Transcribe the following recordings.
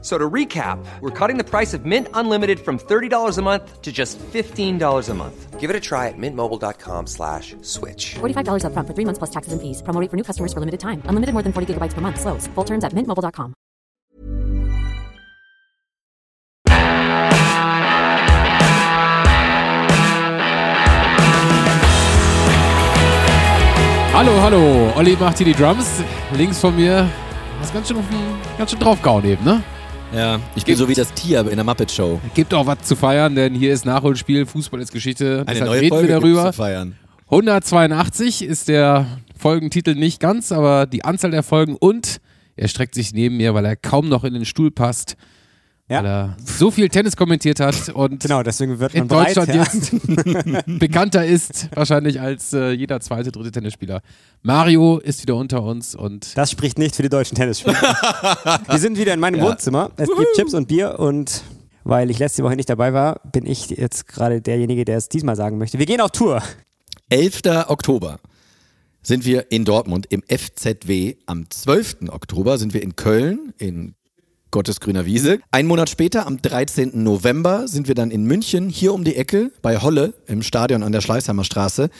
So to recap, we're cutting the price of Mint Unlimited from $30 a month to just $15 a month. Give it a try at mintmobile.com slash switch. $45 upfront for three months plus taxes and fees. Promo rate for new customers for limited time. Unlimited more than 40 gigabytes per month. Slows. Full terms at mintmobile.com. Hallo, hallo. Olli macht hier die Drums. Links von mir. Hast ganz schön, auf ganz schön draufgehauen eben, ne? Ja, ich bin so wie das Tier in der Muppet Show. Gibt auch was zu feiern, denn hier ist Nachholspiel, Fußball ist Geschichte. Eine Deshalb neue reden Folge wir darüber. zu feiern. 182 ist der Folgentitel nicht ganz, aber die Anzahl der Folgen und er streckt sich neben mir, weil er kaum noch in den Stuhl passt, Ja. weil er so viel Tennis kommentiert hat und Genau, deswegen wird man in bereit. Deutschland ja. jetzt bekannter ist wahrscheinlich als äh, jeder zweite, dritte Tennisspieler. Mario ist wieder unter uns und Das spricht nicht für die deutschen Tennisspieler. Wir sind wieder in meinem Wohnzimmer. Es gibt Chips und Bier und weil ich letzte Woche nicht dabei war, bin ich jetzt gerade derjenige, der es diesmal sagen möchte. Wir gehen auf Tour. 11. Oktober sind wir in Dortmund im FZW. Am 12. Oktober sind wir in Köln in Gottes grüner Wiese. Ein Monat später, am 13. November, sind wir dann in München, hier um die Ecke, bei Holle im Stadion an der Schleißheimer Straße.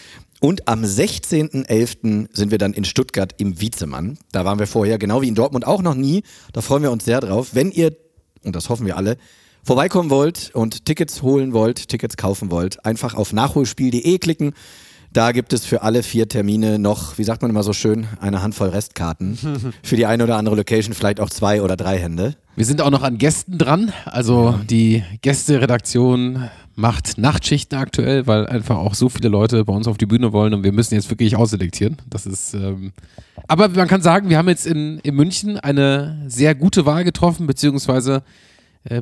Und am 16.11. sind wir dann in Stuttgart im Wiezemann. Da waren wir vorher, genau wie in Dortmund, auch noch nie. Da freuen wir uns sehr drauf. Wenn ihr, und das hoffen wir alle, vorbeikommen wollt und Tickets holen wollt, Tickets kaufen wollt, einfach auf nachholspiel.de klicken. Da gibt es für alle vier Termine noch, wie sagt man immer so schön, eine Handvoll Restkarten. für die eine oder andere Location vielleicht auch zwei oder drei Hände. wir sind auch noch an Gästen dran. Also die Gästeredaktion macht Nachtschichten aktuell, weil einfach auch so viele Leute bei uns auf die Bühne wollen und wir müssen jetzt wirklich ausselektieren. Das ist, ähm aber man kann sagen, wir haben jetzt in, in München eine sehr gute Wahl getroffen, beziehungsweise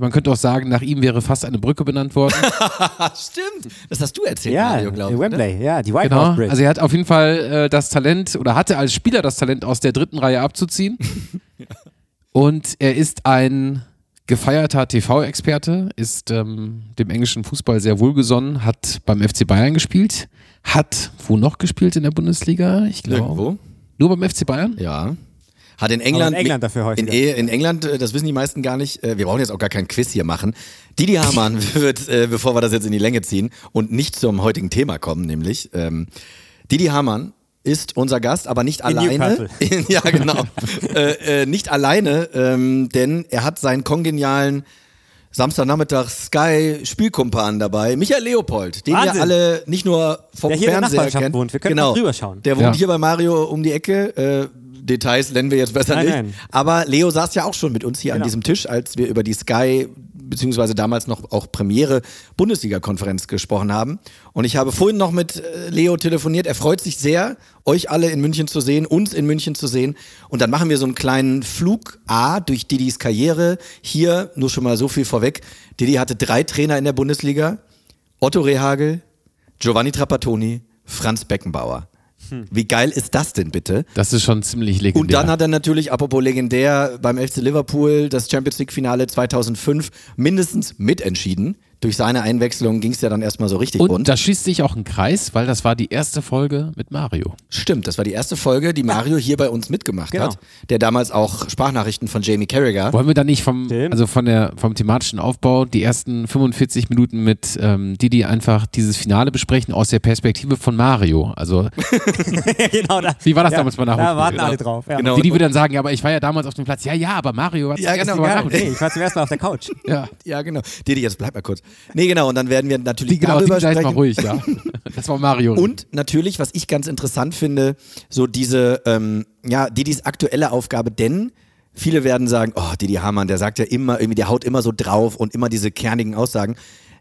man könnte auch sagen, nach ihm wäre fast eine Brücke benannt worden. Stimmt. Das hast du erzählt, Ja, Mario, glaube ich. ne? Wembley, ja, die White Genau. House Bridge. Also er hat auf jeden Fall äh, das Talent oder hatte als Spieler das Talent, aus der dritten Reihe abzuziehen. Und er ist ein gefeierter TV-Experte, ist ähm, dem englischen Fußball sehr wohlgesonnen, hat beim FC Bayern gespielt, hat wo noch gespielt in der Bundesliga? Ich glaube. Irgendwo? Nur beim FC Bayern? Ja. Hat in England, in England dafür häufiger. in, E- in England, äh, das wissen die meisten gar nicht, äh, wir brauchen jetzt auch gar kein Quiz hier machen. Didi Hamann wird, äh, bevor wir das jetzt in die Länge ziehen und nicht zum heutigen Thema kommen, nämlich ähm, Didi Hamann ist unser Gast, aber nicht alleine. Newcastle. ja, genau. äh, äh, nicht alleine, ähm, denn er hat seinen kongenialen Samstagnachmittag Sky Spielkumpan dabei, Michael Leopold, den Wahnsinn. wir alle nicht nur vom Der hier in der Fernseher kennen. wohnt. Wir können genau. mal rüberschauen. Der wohnt Ja. hier bei Mario um die Ecke. Äh, Details nennen wir jetzt besser Nein, nicht. nein. Aber Leo saß ja auch schon mit uns hier an Genau. diesem Tisch, als wir über die Sky beziehungsweise damals noch auch Premiere Bundesliga-Konferenz gesprochen haben. Und ich habe vorhin noch mit äh, Leo telefoniert. Er freut sich sehr, euch alle in München zu sehen, uns in München zu sehen. Und dann machen wir so einen kleinen Flug A durch Didis Karriere. Hier nur schon mal so viel vorweg. Didi hatte drei Trainer in der Bundesliga. Otto Rehagel, Giovanni Trapattoni, Franz Beckenbauer. Wie geil ist das denn bitte? Das ist schon ziemlich legendär. Und dann hat er natürlich, apropos legendär, beim FC Liverpool das Champions League Finale 2005 mindestens mitentschieden. Durch seine Einwechslung ging es ja dann erstmal so richtig Und rund. da schließt sich auch ein Kreis, weil das war die erste Folge mit Mario. Stimmt, das war die erste Folge, die Mario hier bei uns mitgemacht Genau. hat. Der damals auch Sprachnachrichten von Jamie Carragher. Wollen wir da nicht vom, also von der, vom thematischen Aufbau die ersten 45 Minuten mit ähm, Didi einfach dieses Finale besprechen aus der Perspektive von Mario? Also genau, da, Wie war das ja, damals bei Da Nachholspiel? warten Genau. alle drauf. Ja. Genau. Didi würde dann sagen, ja, aber ich war ja damals auf dem Platz. Ja, ja, aber Mario war Ja, das erste genau, Mal nee, ich war zum ersten Mal auf der Couch. Ja. Ja, genau. Didi, jetzt bleib mal kurz. Nee, genau, und dann werden wir natürlich Genau, darüber sei sprechen. mal ruhig, ja. Das war Mario. Und natürlich, was ich ganz interessant finde, so diese, ähm, ja, Didis aktuelle Aufgabe, denn viele werden sagen, oh, Didi Hamann, der sagt ja immer, irgendwie, der haut immer so drauf und immer diese kernigen Aussagen.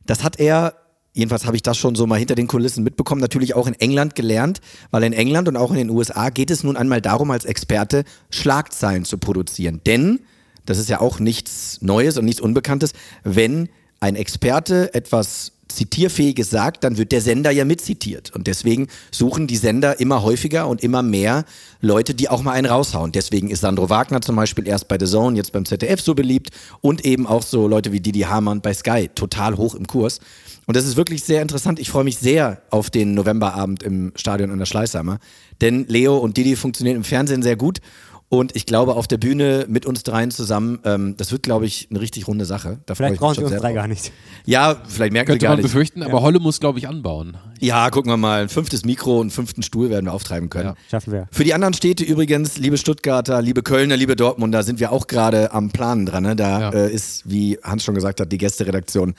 Das hat er, jedenfalls habe ich das schon so mal hinter den Kulissen mitbekommen, natürlich auch in England gelernt, weil in England und auch in den USA geht es nun einmal darum, als Experte Schlagzeilen zu produzieren. Denn, das ist ja auch nichts Neues und nichts Unbekanntes, wenn ein Experte etwas Zitierfähiges sagt, dann wird der Sender ja mitzitiert. Und deswegen suchen die Sender immer häufiger und immer mehr Leute, die auch mal einen raushauen. Deswegen ist Sandro Wagner zum Beispiel erst bei The Zone, jetzt beim ZDF so beliebt und eben auch so Leute wie Didi Hamann bei Sky total hoch im Kurs. Und das ist wirklich sehr interessant. Ich freue mich sehr auf den Novemberabend im Stadion an der Schleißheimer. Denn Leo und Didi funktionieren im Fernsehen sehr gut. Und ich glaube, auf der Bühne mit uns dreien zusammen, ähm, das wird, glaube ich, eine richtig runde Sache. Da Vielleicht brauchen sie uns drei gar nicht. Ja, vielleicht merken Könnte sie gar man nicht. befürchten, aber Holle muss, glaube ich, anbauen. Ja, gucken wir mal. Ein fünftes Mikro und einen fünften Stuhl werden wir auftreiben können. Ja. Schaffen wir. Für die anderen Städte übrigens, liebe Stuttgarter, liebe Kölner, liebe Dortmunder, sind wir auch gerade am Planen dran. Ne? Da Ja. äh, ist, wie Hans schon gesagt hat, die Gästeredaktion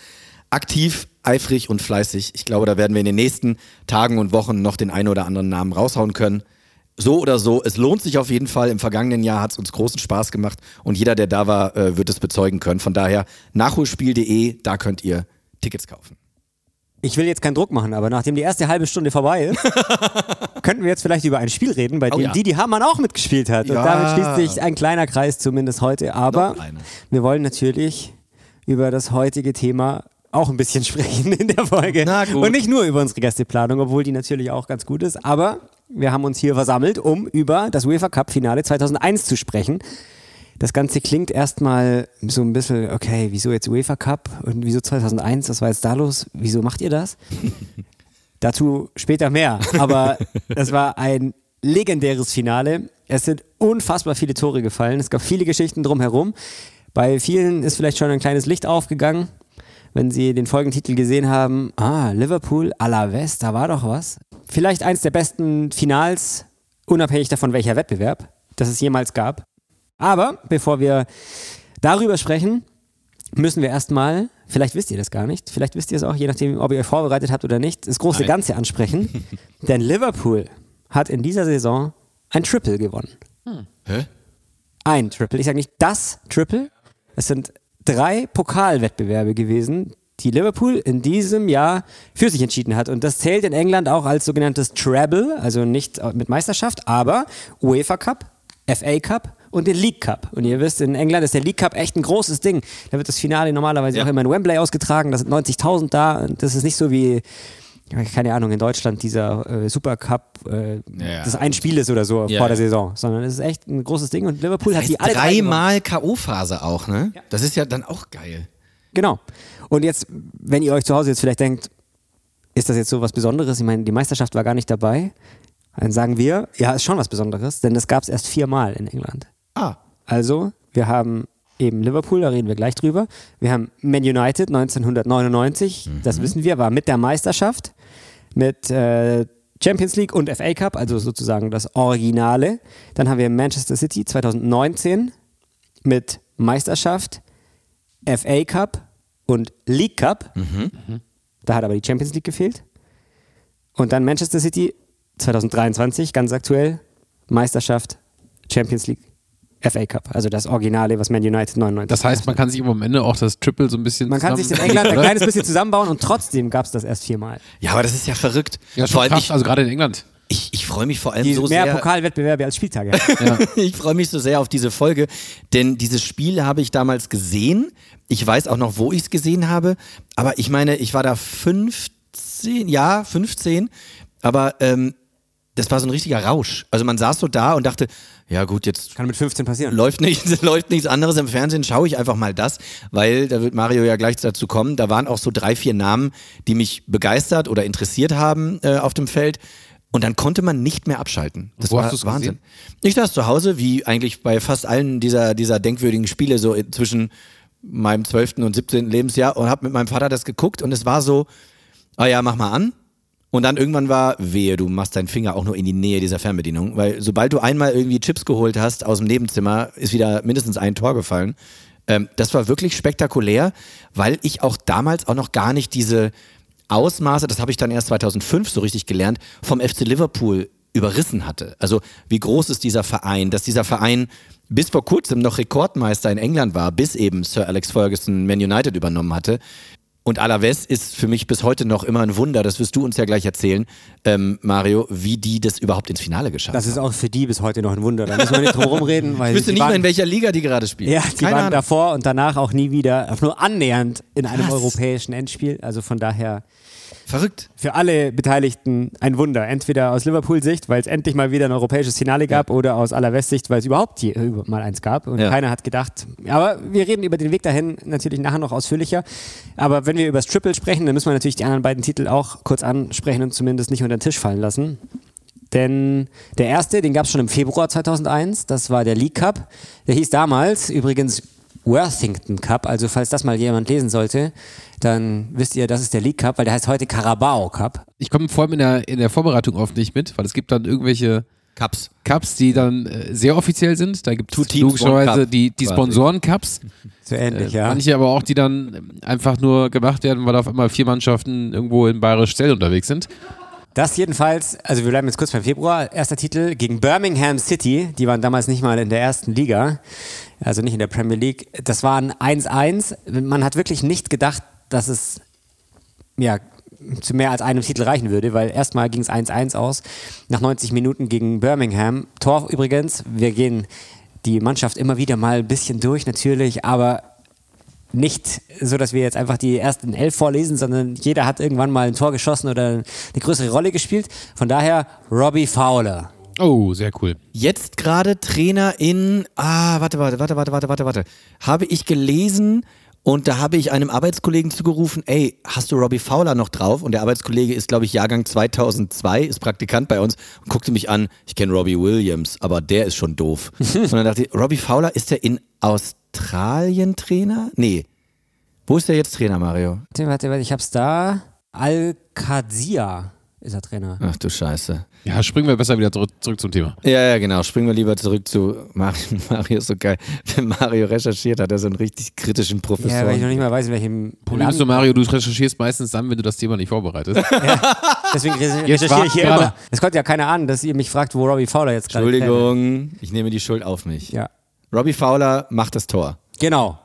aktiv, eifrig und fleißig. Ich glaube, da werden wir in den nächsten Tagen und Wochen noch den einen oder anderen Namen raushauen können. So oder so, es lohnt sich auf jeden Fall. Im vergangenen Jahr hat es uns großen Spaß gemacht und jeder, der da war, äh, wird es bezeugen können. Von daher nachholspiel.de, da könnt ihr Tickets kaufen. Ich will jetzt keinen Druck machen, aber nachdem die erste halbe Stunde vorbei ist, könnten wir jetzt vielleicht über ein Spiel reden, bei dem ja. Didi Hamann auch mitgespielt hat. Und Ja. damit schließt sich ein kleiner Kreis zumindest heute. Aber wir wollen natürlich über das heutige Thema auch ein bisschen sprechen in der Folge. Na gut. Und nicht nur über unsere Gästeplanung, obwohl die natürlich auch ganz gut ist. Aber wir haben uns hier versammelt, um über das UEFA Cup Finale 2001 zu sprechen. Das Ganze klingt erstmal so ein bisschen, okay, wieso jetzt UEFA Cup und wieso 2001, was war jetzt da los? Wieso macht ihr das? Dazu später mehr. Aber es war ein legendäres Finale. Es sind unfassbar viele Tore gefallen. Es gab viele Geschichten drumherum. Bei vielen ist vielleicht schon ein kleines Licht aufgegangen, wenn sie den Folgentitel gesehen haben. Ah, Liverpool, Alaves, da war doch was. Vielleicht eins der besten Finals, unabhängig davon, welcher Wettbewerb, das es jemals gab. Aber bevor wir darüber sprechen, müssen wir erstmal, vielleicht wisst ihr das gar nicht, vielleicht wisst ihr es auch, je nachdem, ob ihr euch vorbereitet habt oder nicht, das große Nein. Ganze ansprechen. Denn Liverpool hat in dieser Saison ein Triple gewonnen. Hä? Ein Triple. Ich sage nicht das Triple. Es sind drei Pokalwettbewerbe gewesen, die Liverpool in diesem Jahr für sich entschieden hat. Und das zählt in England auch als sogenanntes Treble, also nicht mit Meisterschaft, aber UEFA Cup, FA Cup und den League Cup. Und ihr wisst, in England ist der League Cup echt ein großes Ding. Da wird das Finale normalerweise Ja. auch immer in Wembley ausgetragen. Da sind 90.000 da. Und das ist nicht so wie, keine Ahnung, in Deutschland dieser äh, Super Cup, äh, Ja. das ein Spiel ist oder so Ja, vor der ja. Saison. Sondern es ist echt ein großes Ding. Und Liverpool hat Das die heißt alle drei gewonnen. dreimal K.O.-Phase auch, ne? Das ist ja dann auch geil. Genau. Und jetzt, wenn ihr euch zu Hause jetzt vielleicht denkt, ist das jetzt so was Besonderes? Ich meine, die Meisterschaft war gar nicht dabei. Dann sagen wir, ja, ist schon was Besonderes, denn das gab es erst viermal in England. Ah, Also, wir haben eben Liverpool, da reden wir gleich drüber. Wir haben Man United 1999, das wissen wir, war mit der Meisterschaft, mit äh, Champions League und FA Cup, also sozusagen das Originale. Dann haben wir Manchester City 2019 mit Meisterschaft, FA Cup und League Cup. Da hat aber die Champions League gefehlt. Und dann Manchester City 2023, ganz aktuell, Meisterschaft, Champions League, FA Cup. Also das Originale, was Man United 99 Das heißt, man kann sich am Ende auch das Triple so ein bisschen man kann sich in zusammen- England ein kleines bisschen zusammenbauen und trotzdem gab es das erst viermal. ja, aber das ist ja verrückt. Ja, vor schon allem krass, ich, also gerade in England. Ich, ich freue mich vor allem Die so mehr sehr. Pokalwettbewerbe als Spieltage. ich freue mich so sehr auf diese Folge, denn dieses Spiel habe ich damals gesehen. Ich weiß auch noch, wo ich es gesehen habe. Aber ich meine, ich war da 15, ja, 15. Aber ähm, das war so ein richtiger Rausch. Also man saß so da und dachte, ja gut, jetzt Kann mit 15 passieren. läuft nichts, läuft nichts anderes im Fernsehen, schaue ich einfach mal das, weil da wird Mario ja gleich dazu kommen. Da waren auch so drei, vier Namen, die mich begeistert oder interessiert haben äh, auf dem Feld. Und dann konnte man nicht mehr abschalten. Das Wo war hast Wahnsinn. Ich saß zu Hause, wie eigentlich bei fast allen dieser, dieser denkwürdigen Spiele, so zwischen meinem 12. und 17. Lebensjahr und habe mit meinem Vater das geguckt und es war so, ah ja, mach mal an. Und dann irgendwann war, wehe, du machst deinen Finger auch nur in die Nähe dieser Fernbedienung, weil sobald du einmal irgendwie Chips geholt hast aus dem Nebenzimmer, ist wieder mindestens ein Tor gefallen. Ähm, das war wirklich spektakulär, weil ich auch damals auch noch gar nicht diese Ausmaße, das habe ich dann erst 2005 so richtig gelernt, vom FC Liverpool überrissen hatte. Also wie groß ist dieser Verein, dass dieser Verein bis vor kurzem noch Rekordmeister in England war, bis eben Sir Alex Ferguson Man United übernommen hatte Und Alaves ist für mich bis heute noch immer ein Wunder, das wirst du uns ja gleich erzählen, ähm, Mario, wie die das überhaupt ins Finale geschafft Das ist haben. auch für die bis heute noch ein Wunder. Da müssen wir nicht drum rumreden, weil Ich wüsste nicht waren, mehr, in welcher Liga die gerade spielen. Ja, die Keine waren Ahnung. davor und danach auch nie wieder, auch nur annähernd in einem Was? europäischen Endspiel. Also von daher Verrückt. für alle Beteiligten ein Wunder. Entweder aus Liverpool-Sicht, weil es endlich mal wieder ein europäisches Finale gab, oder aus Alaves-Sicht, weil es überhaupt je, äh, mal eins gab. Und Ja. keiner hat gedacht. Aber wir reden über den Weg dahin natürlich nachher noch ausführlicher. Aber wenn wir über das Triple sprechen, dann müssen wir natürlich die anderen beiden Titel auch kurz ansprechen und zumindest nicht unter den Tisch fallen lassen. Denn der erste, den gab es schon im Februar 2001, das war der League Cup. Der hieß damals übrigens Worthington Cup, also falls das mal jemand lesen sollte, dann wisst ihr, das ist der League Cup, weil der heißt heute Carabao Cup. Ich komme vor allem in der, in der Vorbereitung oft nicht mit, weil es gibt dann irgendwelche Cups. Cups, die dann äh, sehr offiziell sind. Da gibt es logischerweise die, die. Sponsoren-Cups. So ähnlich, ja. Manche aber auch, die dann ähm, einfach nur gemacht werden, weil auf einmal vier Mannschaften irgendwo in Bayerisch Zell unterwegs sind. Das jedenfalls, also wir bleiben jetzt kurz beim Februar. Erster Titel gegen Birmingham City. Die waren damals nicht mal in der ersten Liga, also nicht in der Premier League. Das war ein 1-1. Man hat wirklich nicht gedacht, dass es ja, zu mehr als einem Titel reichen würde, weil erstmal ging es 1-1 aus. Nach 90 Minuten gegen Birmingham. Tor übrigens, wir gehen die Mannschaft immer wieder mal ein bisschen durch natürlich, aber nicht so, dass wir jetzt einfach die ersten elf vorlesen, sondern jeder hat irgendwann mal ein Tor geschossen oder eine größere Rolle gespielt. Von daher Robbie Fowler. Oh, sehr cool. Jetzt gerade Trainer in, ah, warte, warte, warte, warte, warte, warte, warte. Habe ich gelesen und da habe ich einem Arbeitskollegen zugerufen, ey, hast du Robbie Fowler noch drauf? Und der Arbeitskollege ist, glaube ich, Jahrgang 2002, ist Praktikant bei uns und guckte mich an, ich kenne Robbie Williams, aber der ist schon doof. und dann dachte ich, Robbie Fowler, ist der in Australien Trainer? Nee. Wo ist der jetzt Trainer, Mario? Warte, warte, warte, ich hab's da. Al-Qadsia ist er Trainer. Ach du Scheiße. Ja, springen wir besser wieder zurück, zurück zum Thema. Ja, ja, genau. Springen wir lieber zurück zu Mario. Mario ist so geil. Wenn Mario recherchiert, hat er so einen richtig kritischen Professor. Ja, weil ich noch nicht mal weiß, in welchem Problem ist so, Mario, du recherchierst meistens dann, wenn du das Thema nicht vorbereitest. Deswegen re- Jetzt recherchiere ich hier immer. Es konnte ja keiner ahnen, dass ihr mich fragt, wo Robbie Fowler jetzt gerade Entschuldigung, ich nehme die Schuld auf mich. Ja. Robbie Fowler macht das Tor Genau.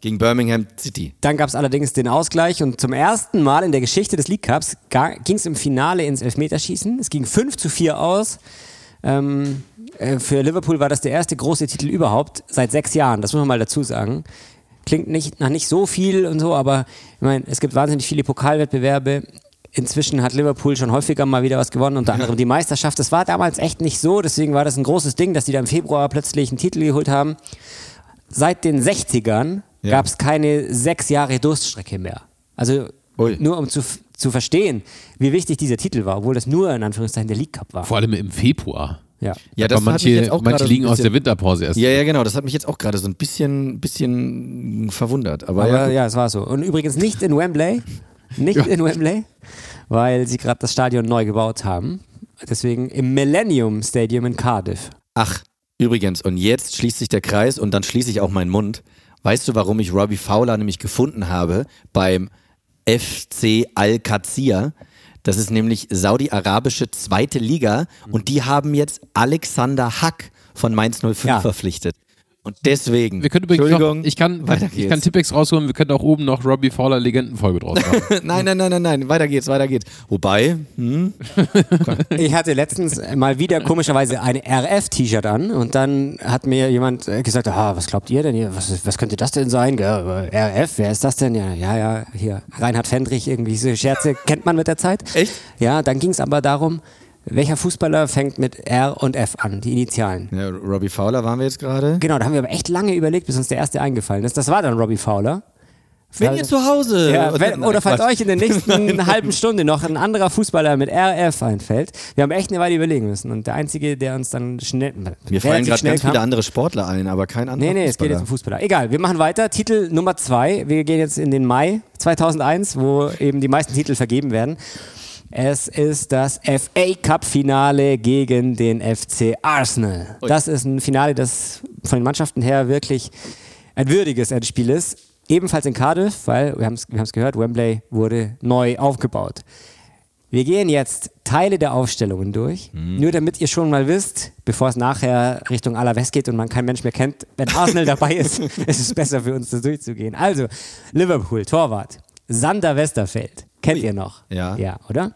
Gegen Birmingham City. Dann gab es allerdings den Ausgleich und zum ersten Mal in der Geschichte des League Cups ging es im Finale ins Elfmeterschießen. Es ging 5 zu 4 aus. Ähm, äh, für Liverpool war das der erste große Titel überhaupt seit sechs Jahren. Das muss man mal dazu sagen. Klingt nicht, nach nicht so viel und so, aber ich meine, es gibt wahnsinnig viele Pokalwettbewerbe. Inzwischen hat Liverpool schon häufiger mal wieder was gewonnen, unter anderem die Meisterschaft. Das war damals echt nicht so, deswegen war das ein großes Ding, dass die da im Februar plötzlich einen Titel geholt haben. Seit den 60ern Ja. gab es keine sechs Jahre Durststrecke mehr. Also Ui. nur um zu, zu verstehen, wie wichtig dieser Titel war, obwohl das nur in Anführungszeichen der League Cup war. Vor allem im Februar. Ja. Ja, Aber hat mich manche, jetzt auch manche liegen aus der Winterpause erst. Ja, ja, genau. Das hat mich jetzt auch gerade so ein bisschen, bisschen verwundert. Aber, Aber ja, ja, es war so. Und übrigens nicht in Wembley. Nicht in Wembley, weil sie gerade das Stadion neu gebaut haben. Deswegen im Millennium Stadium in Cardiff. Ach, übrigens, und jetzt schließt sich der Kreis und dann schließe ich auch meinen Mund. Weißt du, warum ich Robbie Fowler nämlich gefunden habe beim FC Al-Qadsia? Das ist nämlich saudi-arabische zweite Liga und die haben jetzt Alexander Hack von Mainz 05 Ja. verpflichtet. Und deswegen, Wir können übrigens Entschuldigung, noch, ich kann, weiter ich geht's. kann Tippex rausholen, wir können auch oben noch Robbie Fowler Legendenfolge draus machen. nein, nein, nein, nein, nein, weiter geht's, weiter geht's. Wobei, hm, Ich hatte letztens mal wieder komischerweise ein RF-T-Shirt an und dann hat mir jemand äh, gesagt, ah, was glaubt ihr denn hier? Was, was könnte das denn sein? Äh, RF, wer ist das denn? Ja, ja, ja, hier, Reinhard Fendrich, irgendwie so Scherze kennt man mit der Zeit. Echt? Ja, dann ging es aber darum, welcher Fußballer fängt mit R und F an, die Initialen. ja, Robbie Fowler waren wir jetzt gerade. Genau, da haben wir aber echt lange überlegt, bis uns der erste eingefallen ist. Das war dann Robbie Fowler. Wenn ihr zu Hause. Ja, wenn, oder falls euch in der nächsten halben Stunde noch ein anderer Fußballer mit RF einfällt. Wir haben echt eine Weile überlegen müssen. Und der Einzige, der uns dann schnell. Mir fallen gerade schnell ganz kam- viele andere Sportler ein, aber kein anderer Nee, nee, es geht jetzt Fußballer. um Fußballer. Egal, wir machen weiter. Titel Nummer zwei. Wir gehen jetzt in den Mai 2001, wo eben die meisten Titel vergeben werden. Es ist das FA Cup Finale gegen den FC Arsenal. Das ist ein Finale, das von den Mannschaften her wirklich ein würdiges Endspiel ist. Ebenfalls in Cardiff, weil wir haben es gehört, Wembley wurde neu aufgebaut. Wir gehen jetzt Teile der Aufstellungen durch, nur damit ihr schon mal wisst, bevor es nachher Richtung Alaves geht und man kein Mensch mehr kennt, wenn Arsenal dabei ist, ist es besser für uns, das durchzugehen. Also, Liverpool, Torwart. Sander Westerfeld. Kennt ihr noch? Ja. Ja, oder?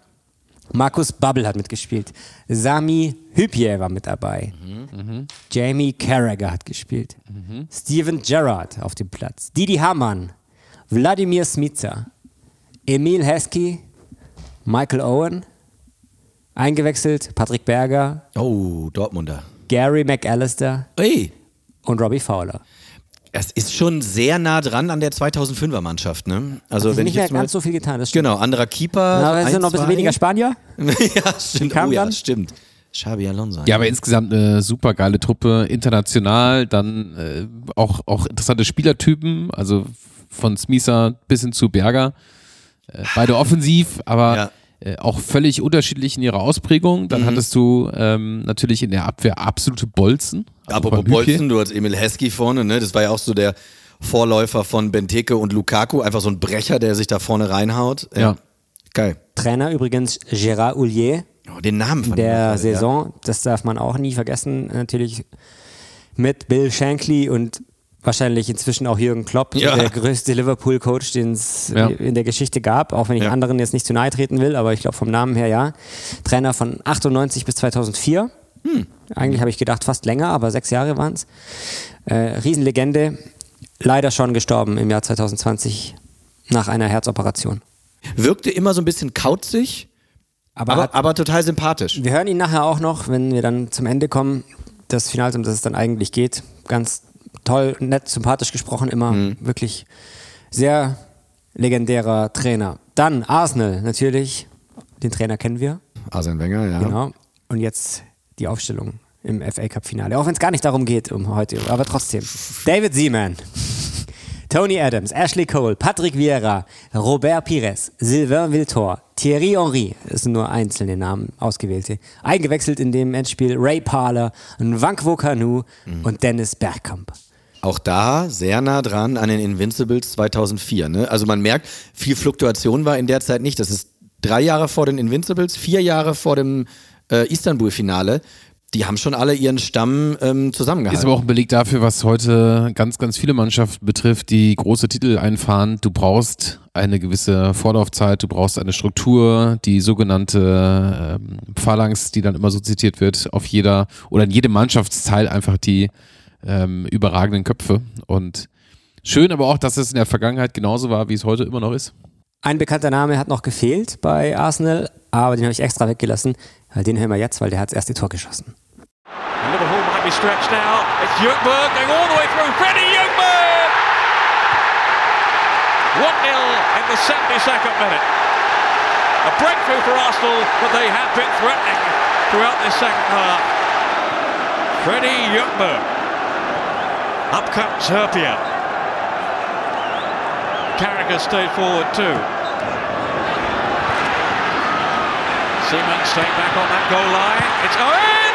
Markus Babbel hat mitgespielt. Sami Hüpje war mit dabei. Jamie Carragher hat gespielt. Steven Gerrard auf dem Platz. Didi Hamann. Wladimir Smica. Emil Heskey. Michael Owen. Eingewechselt Patrick Berger. Oh, Dortmunder. Gary McAllister Ey, und Robbie Fowler. Es ist schon sehr nah dran an der 2005er Mannschaft, ne? Also Hat wenn nicht ich mehr jetzt mal, ganz so viel getan. Das stimmt. Genau, anderer Keeper. Aber es ein, sind noch ein bisschen weniger Spanier. ja, stimmt. Oh, ja, stimmt. Xabi Alonso. Ja, aber insgesamt eine super geile Truppe, international, dann äh, auch, auch interessante Spielertypen, also von Smisa bis hin zu Berger. Äh, beide offensiv, aber Ja. äh, auch völlig unterschiedlich in ihrer Ausprägung. Dann hattest du ähm, natürlich in der Abwehr absolute Bolzen. Also Apropos. Bolzen, du hast Emil Heskey vorne, ne? Das war ja auch so der Vorläufer von Benteke und Lukaku. Einfach so ein Brecher, der sich da vorne reinhaut. Ja. Geil. Trainer übrigens Gérard Houllier Oh, den Namen von der Saison. Das darf man auch nie vergessen. Natürlich mit Bill Shankly und wahrscheinlich inzwischen auch Jürgen Klopp, Ja. der größte Liverpool-Coach, den es Ja. in der Geschichte gab. Auch wenn ich Ja. anderen jetzt nicht zu nahe treten will, aber ich glaube vom Namen her ja. Trainer von 98 bis 2004. Hm. Eigentlich habe ich gedacht fast länger, aber sechs Jahre waren es. Äh, Riesenlegende. Leider schon gestorben im Jahr 2020 nach einer Herzoperation. Wirkte immer so ein bisschen kauzig, Aber, aber, hat, aber total sympathisch. wir hören ihn nachher auch noch, wenn wir dann zum Ende kommen, das Finale, um das es dann eigentlich geht. Ganz toll, nett, sympathisch gesprochen, immer wirklich sehr legendärer Trainer. Dann Arsenal, natürlich. Den Trainer kennen wir. Arsene Wenger, ja. Genau. Und jetzt die Aufstellung im FA Cup Finale. Auch wenn es gar nicht darum geht um heute, aber trotzdem. David Seaman, Tony Adams, Ashley Cole, Patrick Vieira, Robert Pires, Sylvain Viltor, Thierry Henry, das sind nur einzelne Namen, ausgewählte, eingewechselt in dem Endspiel Ray Parler, Nwankwo Kanu und Dennis Bergkamp. Auch da sehr nah dran an den Invincibles 2004. Ne? Also man merkt, viel Fluktuation war in der Zeit nicht. Das ist drei Jahre vor den Invincibles, vier Jahre vor dem äh, Istanbul-Finale. Die haben schon alle ihren Stamm ähm, Ist zusammengehalten. aber auch ein Beleg dafür, was heute ganz, ganz viele Mannschaften betrifft, die große Titel einfahren. Du brauchst eine gewisse Vorlaufzeit, du brauchst eine Struktur, die sogenannte ähm, Phalanx, die dann immer so zitiert wird, auf jeder oder in jedem Mannschaftsteil einfach die ähm, überragenden Köpfe. Und schön aber auch, dass es in der Vergangenheit genauso war, wie es heute immer noch ist. Ein bekannter Name hat noch gefehlt bei Arsenal, aber den habe ich extra weggelassen. weil Den hören wir jetzt, weil der hat das erste Tor geschossen. Liverpool might be stretched now. It's Jungberg going all the way through. Freddie Jungberg! 1-0 in the 72nd minute. A breakthrough for Arsenal, but they have been threatening throughout this second half. Freddie Jungberg. Up comes Herpia. Carragher stayed forward too. Seaman staying back on that goal line. It's Owen!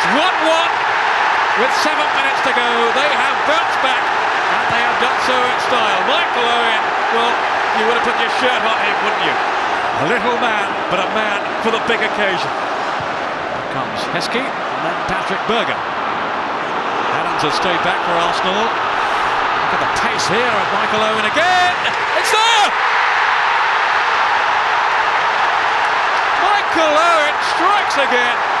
It's 1-1 with seven minutes to go. They have bounced back and they have done so in style. Michael Owen, well, you would have put your shirt on him, wouldn't you? A little man, but a man for the big occasion. Here comes Heskey and then Patrick Berger. Adams has stayed back for Arsenal. Look at the pace here of Michael Owen again. It's there! Michael Owen strikes again.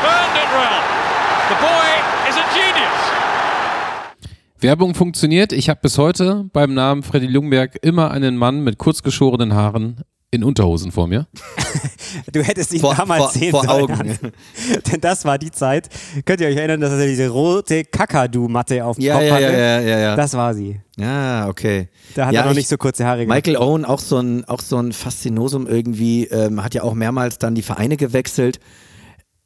Turned it round. The boy is a genius. Werbung funktioniert. Ich habe bis heute beim Namen Freddy Ljungberg immer einen Mann mit kurz geschorenen Haaren in Unterhosen vor mir. Du hättest ihn Vor- damals vor- sehen vor sollen. Augen. Denn das war die Zeit. Könnt ihr euch erinnern, dass er diese rote Kakadu-Matte auf dem Ja, Kopf ja, hatte? ja, ja, ja, ja. Das war sie. Ja, okay. Da hat ja, er noch ich- nicht so kurze Haare gehabt. Michael Owen, auch so ein, auch so ein Faszinosum irgendwie, ähm, hat ja auch mehrmals dann die Vereine gewechselt.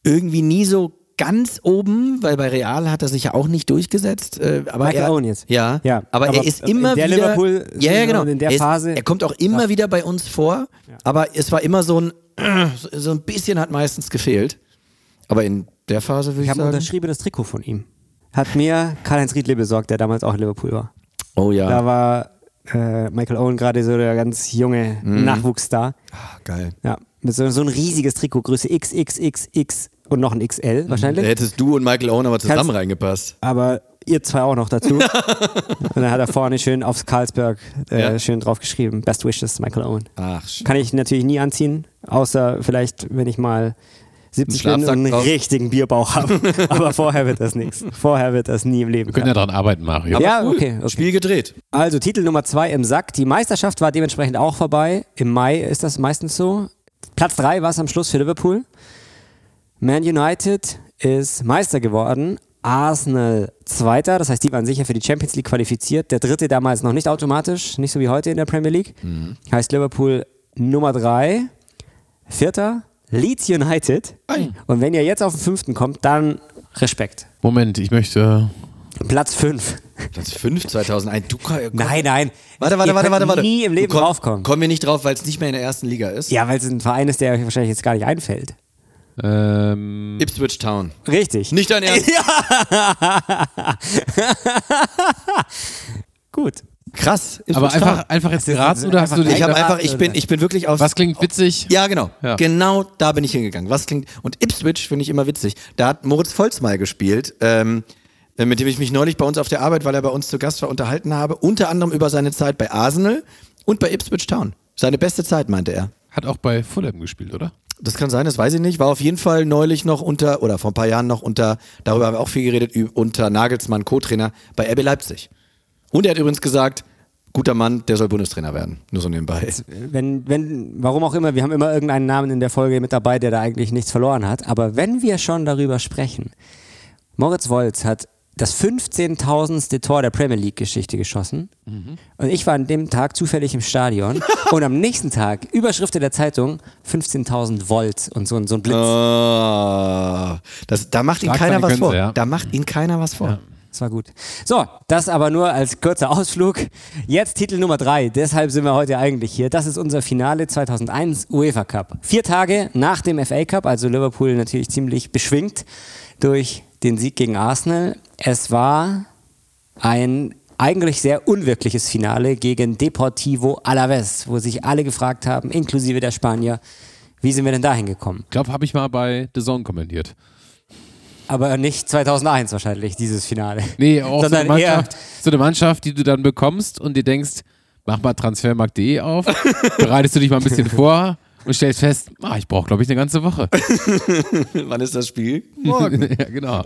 Irgendwie nie so ganz oben, weil bei Real hat er sich ja auch nicht durchgesetzt. Äh, aber Michael er, Owen jetzt? Ja, Ja, aber, aber er ist in immer der wieder. Liverpool- ja, ja, genau. in der er, ist, Phase- er kommt auch immer wieder bei uns vor, aber es war immer so ein, so ein bisschen hat meistens gefehlt. Aber in der Phase würde Ich ich, habe ein sagen. unterschriebenes Trikot von ihm. Hat mir Karl-Heinz Riedle besorgt, der damals auch in Liverpool war. Oh ja, Da war äh, Michael Owen gerade so der ganz junge Mhm. Nachwuchsstar. Ah, geil. Ja, mit so, so ein riesiges Trikot, Größe XXXX und noch ein XL Da wahrscheinlich. hättest du und Michael Owen aber zusammen Kannst- reingepasst. Aber ihr zwei auch noch dazu. und dann hat er vorne schön aufs Carlsberg äh, Ja. schön drauf geschrieben. Best wishes, Michael Owen. Ach, sch- Kann ich natürlich nie anziehen, außer vielleicht, wenn ich mal 70 bin und einen drauf. richtigen Bierbauch habe. Aber vorher wird das nichts. Vorher wird das nie im Leben. Wir können ja daran arbeiten, Mario. ja, okay, okay. Spiel gedreht. Also Titel Nummer zwei im Sack. Die Meisterschaft war dementsprechend auch vorbei. Im Mai ist das meistens so. Platz drei war es am Schluss für Liverpool. Man United ist Meister geworden. Arsenal Zweiter, das heißt, die waren sicher für die Champions League qualifiziert. Der dritte damals noch nicht automatisch, nicht so wie heute in der Premier League. Heißt Liverpool Nummer drei. Vierter, Leeds United. Und wenn ihr jetzt auf den fünften kommt, dann Respekt. Moment, ich möchte. Platz fünf. Platz 5 2001. Du, komm, Nein, nein. Warte, warte, Ihr warte, könnt warte, warte. nie im Leben komm- draufkommen. Kommen wir nicht drauf, weil es nicht mehr in der ersten Liga ist? Ja, weil es ein Verein ist, der euch wahrscheinlich jetzt gar nicht einfällt. Ähm, Ipswich Town. Richtig. Nicht dein Ernst? Gut. Krass. Ipswich aber Town. einfach, einfach jetzt geraten oder hast du Ich habe einfach, ich bin, ich bin wirklich auf. Was klingt witzig? Ja, genau. Ja. Genau da bin ich hingegangen. Was klingt. Und Ipswich finde ich immer witzig. Da hat Moritz Volz mal gespielt, ähm, äh, mit dem ich mich neulich bei uns auf der Arbeit, weil er bei uns zu Gast war, unterhalten habe. Unter anderem über seine Zeit bei Arsenal und bei Ipswich Town. Seine beste Zeit, meinte er. Hat auch bei Fulham gespielt, oder? Das kann sein, das weiß ich nicht. War auf jeden Fall neulich noch unter, oder vor ein paar Jahren noch unter, darüber haben wir auch viel geredet, unter Nagelsmann, Co-Trainer bei RB Leipzig. Und er hat übrigens gesagt, guter Mann, der soll Bundestrainer werden. Nur so nebenbei. Wenn, wenn, warum auch immer, wir haben immer irgendeinen Namen in der Folge mit dabei, der da eigentlich nichts verloren hat. Aber wenn wir schon darüber sprechen, Moritz Wolz hat das 15.000. Tor der Premier League-Geschichte geschossen. Und ich war an dem Tag zufällig im Stadion. und am nächsten Tag, Überschrift in der Zeitung, 15.000 Volt und so, ein- so ein Blitz. Oh, das, da macht ihn Stark keiner seine was vor. ja. Da macht ihn keiner was vor. Das war gut. So, das aber nur als kurzer Ausflug. Jetzt Titel Nummer drei. Deshalb sind wir heute eigentlich hier. Das ist unser Finale 2001 UEFA Cup. Vier Tage nach dem FA Cup, also Liverpool natürlich ziemlich beschwingt durch den Sieg gegen Arsenal. Es war ein eigentlich sehr unwirkliches Finale gegen Deportivo Alaves, wo sich alle gefragt haben, inklusive der Spanier, wie sind wir denn dahin gekommen? Ich glaube, habe ich mal bei The Zone kommentiert. Aber nicht 2001 wahrscheinlich, dieses Finale. Nee, auch so eine, Sondern Mannschaft, so eine Mannschaft, die du dann bekommst und dir denkst, mach mal transfermarkt.de auf, bereitest du dich mal ein bisschen vor und stellst fest, ah, ich brauche, glaube ich, eine ganze Woche. Wann ist das Spiel? Morgen. ja, genau.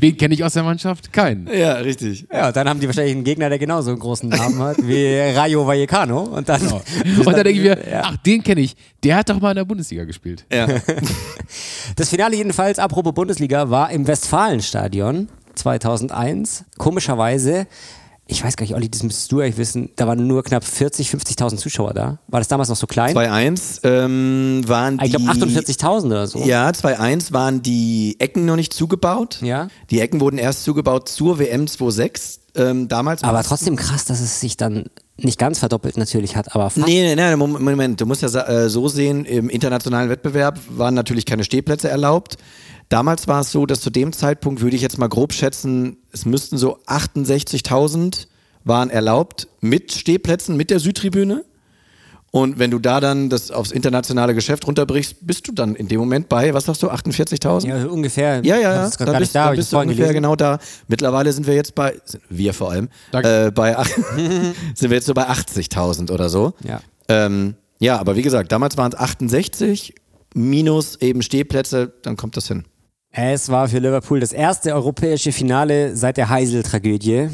Wen kenne ich aus der Mannschaft? Keinen. Ja, richtig. Ja, dann haben die wahrscheinlich einen Gegner, der genauso einen großen Namen hat wie Rayo Vallecano. Und dann, Genau. Und dann denke ich mir, Ja. ach, den kenne ich. Der hat doch mal in der Bundesliga gespielt. Ja. Das Finale jedenfalls, apropos Bundesliga, war im Westfalenstadion 2001. Komischerweise, ich weiß gar nicht, Olli, das müsstest du eigentlich wissen, da waren nur knapp 40, 50.000 Zuschauer da. War das damals noch so klein? 2-1 ähm, waren die... ich glaube 48.000 oder so. Ja, 2-1 waren die Ecken noch nicht zugebaut. Ja. Die Ecken wurden erst zugebaut zur WM 2.6. Ähm, damals Aber trotzdem krass, dass es sich dann nicht ganz verdoppelt natürlich hat, aber fast. Nee, nee, nee, Mom- Moment, du musst ja äh, so sehen, im internationalen Wettbewerb waren natürlich keine Stehplätze erlaubt. Damals war es so, dass zu dem Zeitpunkt, würde ich jetzt mal grob schätzen, es müssten so 68.000 waren erlaubt mit Stehplätzen, mit der Südtribüne. Und wenn du da dann das aufs internationale Geschäft runterbrichst, bist du dann in dem Moment bei, was sagst du, 48.000? Ja, also ungefähr. Ja, ja, ja. hab's grad Da gar bist, da, da bist du ungefähr gelesen. genau da. Mittlerweile sind wir jetzt bei, wir vor allem, äh, bei, sind wir jetzt so bei 80.000 oder so. Ja. Ähm, ja, aber wie gesagt, damals waren es 68 minus eben Stehplätze, dann kommt das hin. Es war für Liverpool das erste europäische Finale seit der Heysel-Tragödie.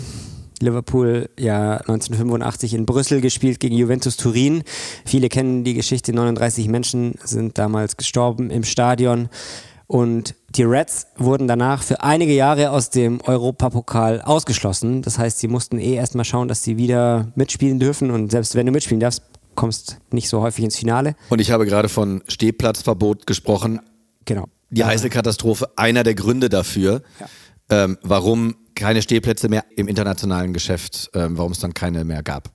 Liverpool ja 1985 in Brüssel gespielt gegen Juventus Turin. Viele kennen die Geschichte, 39 Menschen sind damals gestorben im Stadion. Und die Reds wurden danach für einige Jahre aus dem Europapokal ausgeschlossen. Das heißt, sie mussten eh erstmal schauen, dass sie wieder mitspielen dürfen. Und selbst wenn du mitspielen darfst, kommst nicht so häufig ins Finale. Und ich habe gerade von Stehplatzverbot gesprochen. Genau. Die Heiselkatastrophe, einer der Gründe dafür, ähm, warum keine Stehplätze mehr im internationalen Geschäft, ähm, warum es dann keine mehr gab.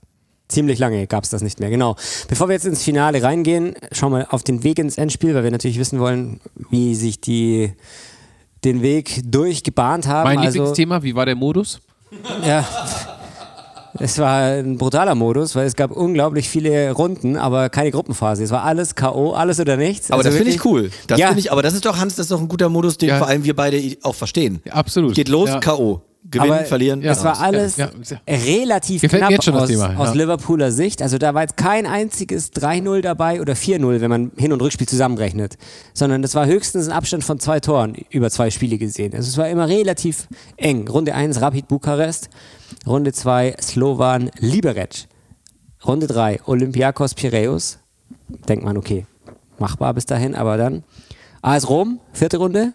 Ziemlich lange gab es das nicht mehr, genau. Bevor wir jetzt ins Finale reingehen, schauen wir auf den Weg ins Endspiel, weil wir natürlich wissen wollen, wie sich die den Weg durchgebahnt haben. Mein also, Lieblingsthema, wie war der Modus? Ja, es war ein brutaler Modus, weil es gab unglaublich viele Runden, aber keine Gruppenphase. Es war alles K.O., alles oder nichts. Aber Also das finde ich cool. Das ja, ich, aber das ist doch, Hans, das ist doch ein guter Modus, den Ja. vor allem wir beide auch verstehen. Ja, absolut. Geht los, Ja. K.O. Gewinnen, Aber verlieren. Es war alles Ja, ja. relativ Gefällt mir knapp jetzt schon das aus, Thema, ja. aus Liverpooler Sicht. Also da war jetzt kein einziges 3-0 dabei oder 4-0, wenn man Hin- und Rückspiel zusammenrechnet. Sondern das war höchstens ein Abstand von zwei Toren über zwei Spiele gesehen. Also es war immer relativ eng. Runde 1 Rapid Bukarest, Runde 2 Slovan Liberec, Runde 3 Olympiakos Piraeus. Denkt man, okay, machbar bis dahin, aber dann AS Rom, vierte Runde,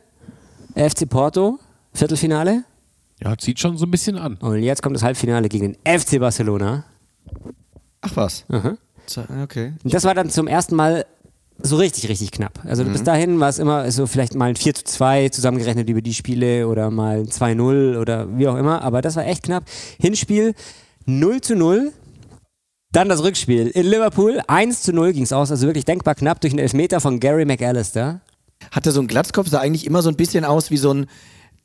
FC Porto, Viertelfinale. Ja, zieht schon so ein bisschen an. Und jetzt kommt das Halbfinale gegen den FC Barcelona. Ach was. Aha. Okay. Und das war dann zum ersten Mal so richtig, richtig knapp. Also bis dahin war es immer so vielleicht mal ein 4 zu 2 zusammengerechnet über die Spiele oder mal ein 2-0 oder wie auch immer. Aber das war echt knapp. Hinspiel 0 zu 0. Dann das Rückspiel in Liverpool. 1 zu 0 ging es aus. Also wirklich denkbar knapp durch einen Elfmeter von Gary McAllister. Hatte so ein Glatzkopf, sah eigentlich immer so ein bisschen aus wie so ein,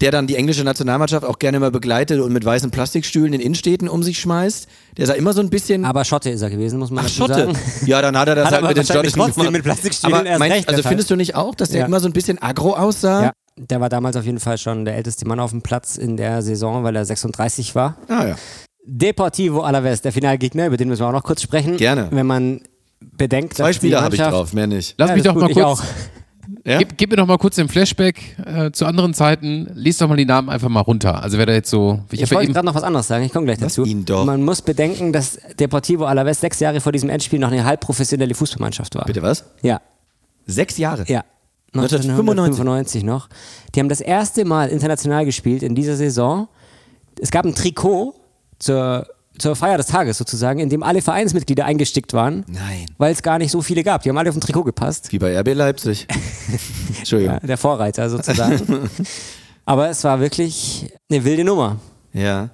der dann die englische Nationalmannschaft auch gerne mal begleitet und mit weißen Plastikstühlen in Innenstädten um sich schmeißt. Der sah immer so ein bisschen. Aber Schotte ist er gewesen, muss man Ach, Schotte. sagen. Ja, dann hat er das Hat halt mit den schottischen mit Plastikstühlen Aber erst meinst, recht also findest du nicht auch, dass der Ja. immer so ein bisschen aggro aussah? Ja, der war damals auf jeden Fall schon der älteste Mann auf dem Platz in der Saison, weil er 36 war. Ah ja. Deportivo Alaves, der Finalgegner, über den müssen wir auch noch kurz sprechen. Gerne. Wenn man bedenkt, Zwei dass Spieler habe ich drauf, mehr nicht. Lass Ja, mich doch mal gut, ich kurz. Ja? Gib, gib mir doch mal kurz den Flashback äh, zu anderen Zeiten. Lies doch mal die Namen einfach mal runter. Also wer da jetzt so. Ich ja wollte gerade noch was anderes sagen, ich komme gleich dazu. Man muss bedenken, dass Deportivo Alaves sechs Jahre vor diesem Endspiel noch eine halbprofessionelle Fußballmannschaft war. Bitte was? Ja, Sechs Jahre? ja. 1995. 1995 noch. Die haben das erste Mal international gespielt in dieser Saison. Es gab ein Trikot zur, zur Feier des Tages sozusagen, in dem alle Vereinsmitglieder eingestickt waren. Nein. Weil es gar nicht so viele gab. Die haben alle auf ein Trikot gepasst. Wie bei RB Leipzig. Entschuldigung. Ja, der Vorreiter sozusagen. Aber es war wirklich eine wilde Nummer. Ja.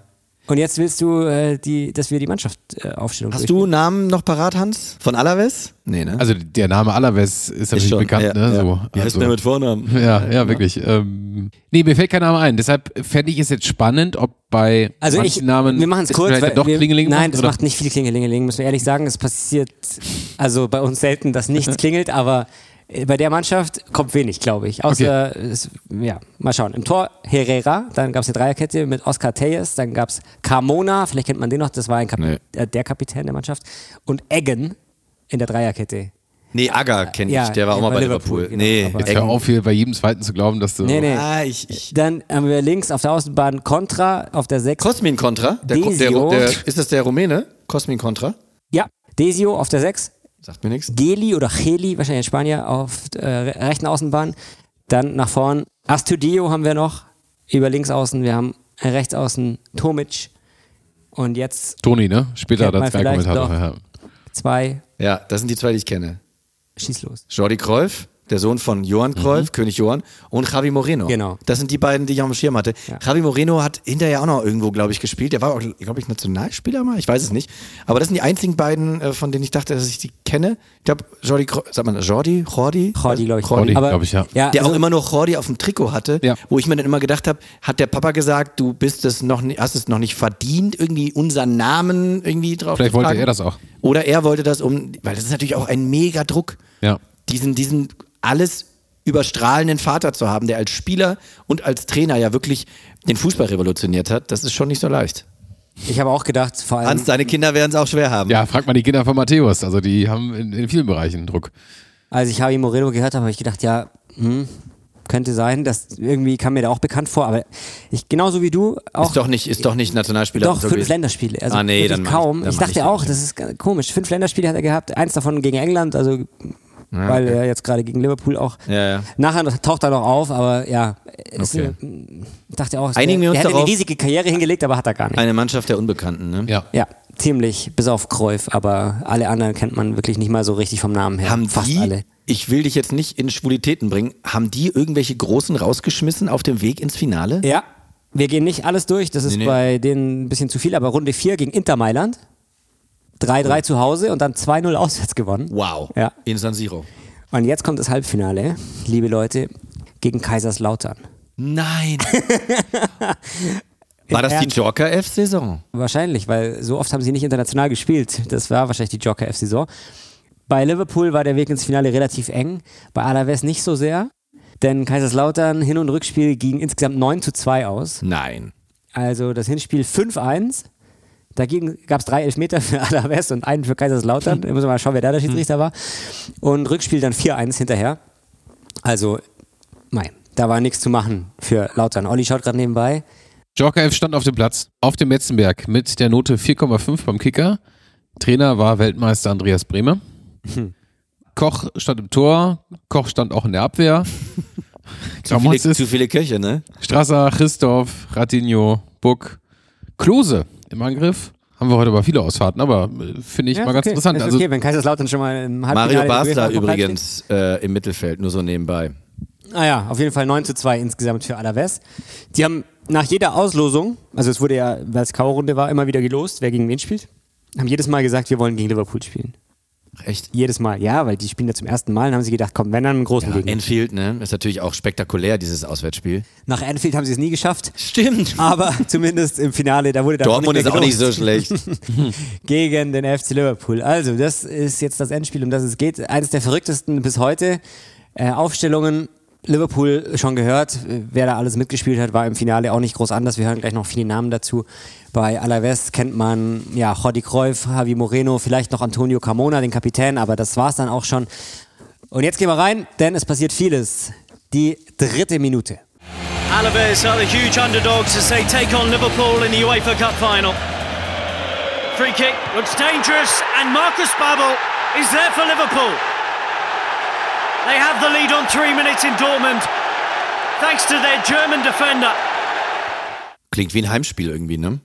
Und jetzt willst du, äh, die, dass wir die Mannschaft äh, aufstellen. Hast du Namen noch parat, Hans? Von Alaves? Nee, ne? Also der Name Alaves ist natürlich schon, bekannt, ja, ne? ja. So, Wie heißt also, der mit Vornamen? Ja, ja, wirklich. Ähm, nee, mir fällt kein Name ein. Deshalb fände ich es jetzt spannend, ob bei Also manchen ich, Namen wir machen es kurz, vielleicht weil doch wir, Klingeling nein, macht, das oder? macht nicht viel Klingelingeling, müssen wir ehrlich sagen. Es passiert also bei uns selten, dass nichts klingelt, aber bei der Mannschaft kommt wenig, glaube ich. Außer, es, ja, mal schauen. Im Tor Herrera, dann gab es eine Dreierkette mit Oscar Teyes, dann gab es Carmona, vielleicht kennt man den noch, das war ein Kap Nee. äh, der Kapitän der Mannschaft, und Eggen in der Dreierkette. Nee, Agger kenne ich. Ja, der war auch mal bei Liverpool, Liverpool. genau, nee, Jetzt hör auf hier bei jedem zweiten zu glauben, dass du. Nee, nee. Ah, ich, ich. Dann haben wir links auf der Außenbahn Contra, auf der 6. Cosmin Contra? Der, der, der, ist das der Rumäne? Cosmin Contra? ja, Desio auf der 6. Sagt mir nichts. Geli oder Geli, wahrscheinlich in Spanier, auf äh, rechten Außenbahn. Dann nach vorn Astudio haben wir noch, über links außen. Wir haben rechts außen Tomic. Und jetzt Toni, ne? Später der Sky-Kommentator. vielleicht Ja. zwei, Ja, das sind die zwei, die ich kenne. schieß los. Jordi Cruyff, der Sohn von Johann Cruyff, König Johann, und Javi Moreno. Genau. Das sind die beiden, die ich auf dem Schirm hatte. Ja. Javi Moreno hat hinterher auch noch irgendwo, glaube ich, gespielt. Der war auch, glaube ich, Nationalspieler mal. Ich weiß es nicht. Aber das sind die einzigen beiden, äh, von denen ich dachte, dass ich die kenne. Ich glaube, Jordi, sagt man Jordi? Jordi? Jordi, glaube ich. Jordi, Aber- glaub ich, ja. ja Der also, auch immer nur Jordi auf dem Trikot hatte, Ja. wo ich mir dann immer gedacht habe, hat der Papa gesagt, du bist es noch nicht, hast es noch nicht verdient, irgendwie unseren Namen irgendwie drauf Vielleicht zu wollte er das auch. Oder er wollte das um, weil das ist natürlich auch ein mega Druck, Ja. diesen, diesen alles überstrahlenden Vater zu haben, der als Spieler und als Trainer ja wirklich den Fußball revolutioniert hat. Das ist schon nicht so leicht. ich habe auch gedacht, vor allem. Hans, deine Kinder werden es auch schwer haben. Ja, frag mal die Kinder von Matthäus. Also die haben in, in vielen Bereichen Druck. Als ich Javi Moreno gehört habe, habe ich gedacht, ja, hm, könnte sein, das irgendwie kam mir da auch bekannt vor, aber ich genauso wie du auch Ist doch nicht, ist doch nicht Nationalspieler. Doch, so fünf. Länderspiele. Also Ah, nee, dann mach ich- kaum. dann ich dachte ich auch, nicht. das ist komisch. Fünf Länderspiele hat er gehabt, eins davon gegen England, also weil er jetzt gerade gegen Liverpool auch. Ja, ja. Nachher taucht er noch auf, aber ja, es, Okay. ich dachte auch, Einigen uns er hätte eine riesige Karriere hingelegt, aber hat er gar nicht. Eine Mannschaft der Unbekannten, ne? Ja. Ja, ziemlich, bis auf Cruyff, aber alle anderen kennt man wirklich nicht mal so richtig vom Namen her. Haben Fast die, alle. ich will dich jetzt nicht in Schwulitäten bringen, haben die irgendwelche Großen rausgeschmissen auf dem Weg ins Finale? Ja, wir gehen nicht alles durch, das ist Nee, nee. bei denen ein bisschen zu viel, aber Runde 4 gegen Inter Mailand. 3-3 zu Hause und dann 2-0 auswärts gewonnen. Wow. Ja. In San Siro. Und jetzt kommt das Halbfinale, liebe Leute, gegen Kaiserslautern. Nein. War das die? Joker F-Saison? Wahrscheinlich, weil so oft haben sie nicht international gespielt. Das war wahrscheinlich die Joker F-Saison. Bei Liverpool war der Weg ins Finale relativ eng, bei Alaves nicht so sehr, denn Kaiserslautern Hin- und Rückspiel ging insgesamt 9 zu 2 aus. Nein. Also das Hinspiel 5-1. Dagegen gab es drei Elfmeter für Alaves und einen für Kaiserslautern. Da muss man mal schauen, wer da der Schiedsrichter war. Und Rückspiel dann 4-1 hinterher. Also, nein, da war nichts zu machen für Lautern. Olli schaut gerade nebenbei. Joker F stand auf dem Platz, auf dem Metzenberg mit der Note 4,5 beim Kicker. Trainer war Weltmeister Andreas Bremer. Koch stand im Tor, Koch stand auch in der Abwehr. Zu viele, zu viele Köche, ne? Strasser, Christoph, Ratinho, Buck, Klose im Angriff. Haben wir heute aber viele Ausfahrten, aber äh, finde ich Ja, mal ganz okay. interessant. Ist Also okay, wenn Kaiserslautern schon mal im Halbfinale Mario Basler übrigens äh, im Mittelfeld, nur so nebenbei. Ah ja, auf jeden Fall 9 zu 2 insgesamt für Alaves. Die haben nach jeder Auslosung, also es wurde ja, weil es K.O.-Runde war, immer wieder gelost, wer gegen wen spielt. Haben jedes Mal gesagt, wir wollen gegen Liverpool spielen. Echt? Jedes Mal, ja, weil die spielen ja zum ersten Mal und haben sie gedacht, komm, wenn dann einen großen Ja, Gegner. Enfield, ne? Ist natürlich auch spektakulär, dieses Auswärtsspiel. Nach Anfield haben sie es nie geschafft, Stimmt. aber zumindest im Finale, da wurde dann Dortmund ist auch nicht so schlecht. gegen den FC Liverpool. Also, das ist jetzt das Endspiel, um das es geht. Eines der verrücktesten bis heute. Äh, Aufstellungen. Liverpool schon gehört, wer da alles mitgespielt hat, war im Finale auch nicht groß anders. Wir hören gleich noch viele Namen dazu. Bei Alaves kennt man ja Jordi Cruyff, Javi Moreno, vielleicht noch Antonio Carmona, den Kapitän, aber das war's dann auch schon. Und jetzt gehen wir rein, denn es passiert vieles. Die dritte Minute. Alaves are the huge underdogs as they take on Liverpool in the UEFA Cup final. Free kick looks dangerous, and Marcus Babbel is there for Liverpool. They have the lead on three minutes in Dortmund, thanks to their German defender. Klingt wie ein Heimspiel irgendwie, ne?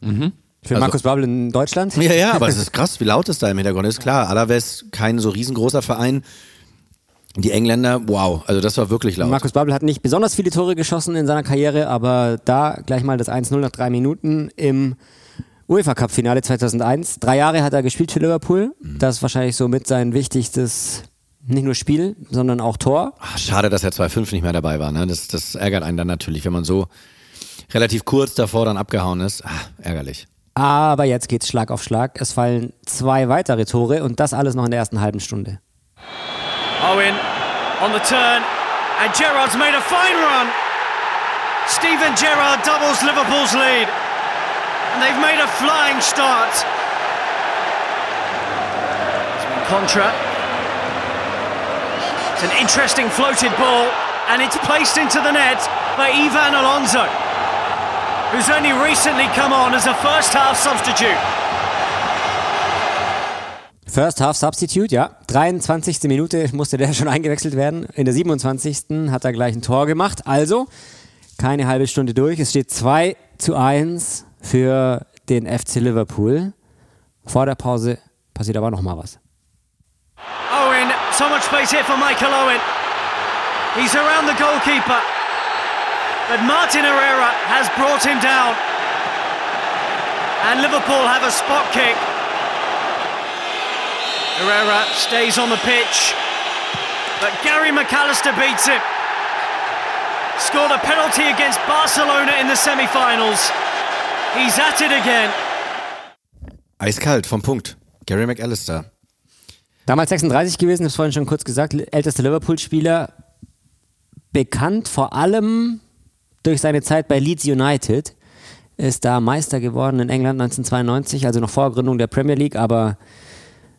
Für Also- Markus Babbel in Deutschland. Ja, ja, aber es ist krass, wie laut es da im Hintergrund ist. Klar, Alaves, kein so riesengroßer Verein. Die Engländer, wow, also das war wirklich laut. Markus Babbel hat nicht besonders viele Tore geschossen in seiner Karriere, aber da gleich mal das 1-0 nach drei Minuten im UEFA Cup Finale 2001. Drei Jahre hat er gespielt für Liverpool. Das ist wahrscheinlich somit sein wichtigstes, nicht nur Spiel, sondern auch Tor. Ach, schade, dass er 2-5 nicht mehr dabei war. Ne? Das, das ärgert einen dann natürlich, wenn man so relativ kurz davor dann abgehauen ist. Ah, ärgerlich. Aber jetzt geht's Schlag auf Schlag. Es fallen zwei weitere Tore und das alles noch in der ersten halben Stunde. Owen on the turn, and Gerrard's made a fine run. Steven Gerrard doubles Liverpool's lead, and they've made a flying start. Contra. It's an interesting floated ball, and it's placed into the net by Ivan Alonso, who's only recently come on as a first half substitute. First Half Substitute, ja. 23. Minute musste der schon eingewechselt werden. In der 27. hat er gleich ein Tor gemacht. Also keine halbe Stunde durch. Es steht 2 zu 1 für den FC Liverpool. Vor der Pause passiert aber noch mal was. So much space here for Michael Owen. He's around the goalkeeper. But Martin Herrera has brought him down. And Liverpool have a spot kick. Herrera stays on the pitch. But Gary McAllister beats him. Scored a penalty against Barcelona in the semi finals. He's at it again. Eiskalt vom Punkt. Gary McAllister. Damals 36 gewesen, das vorhin schon kurz gesagt, ältester Liverpool-Spieler, bekannt vor allem durch seine Zeit bei Leeds United, ist da Meister geworden in England 1992, also noch vor Gründung der Premier League, aber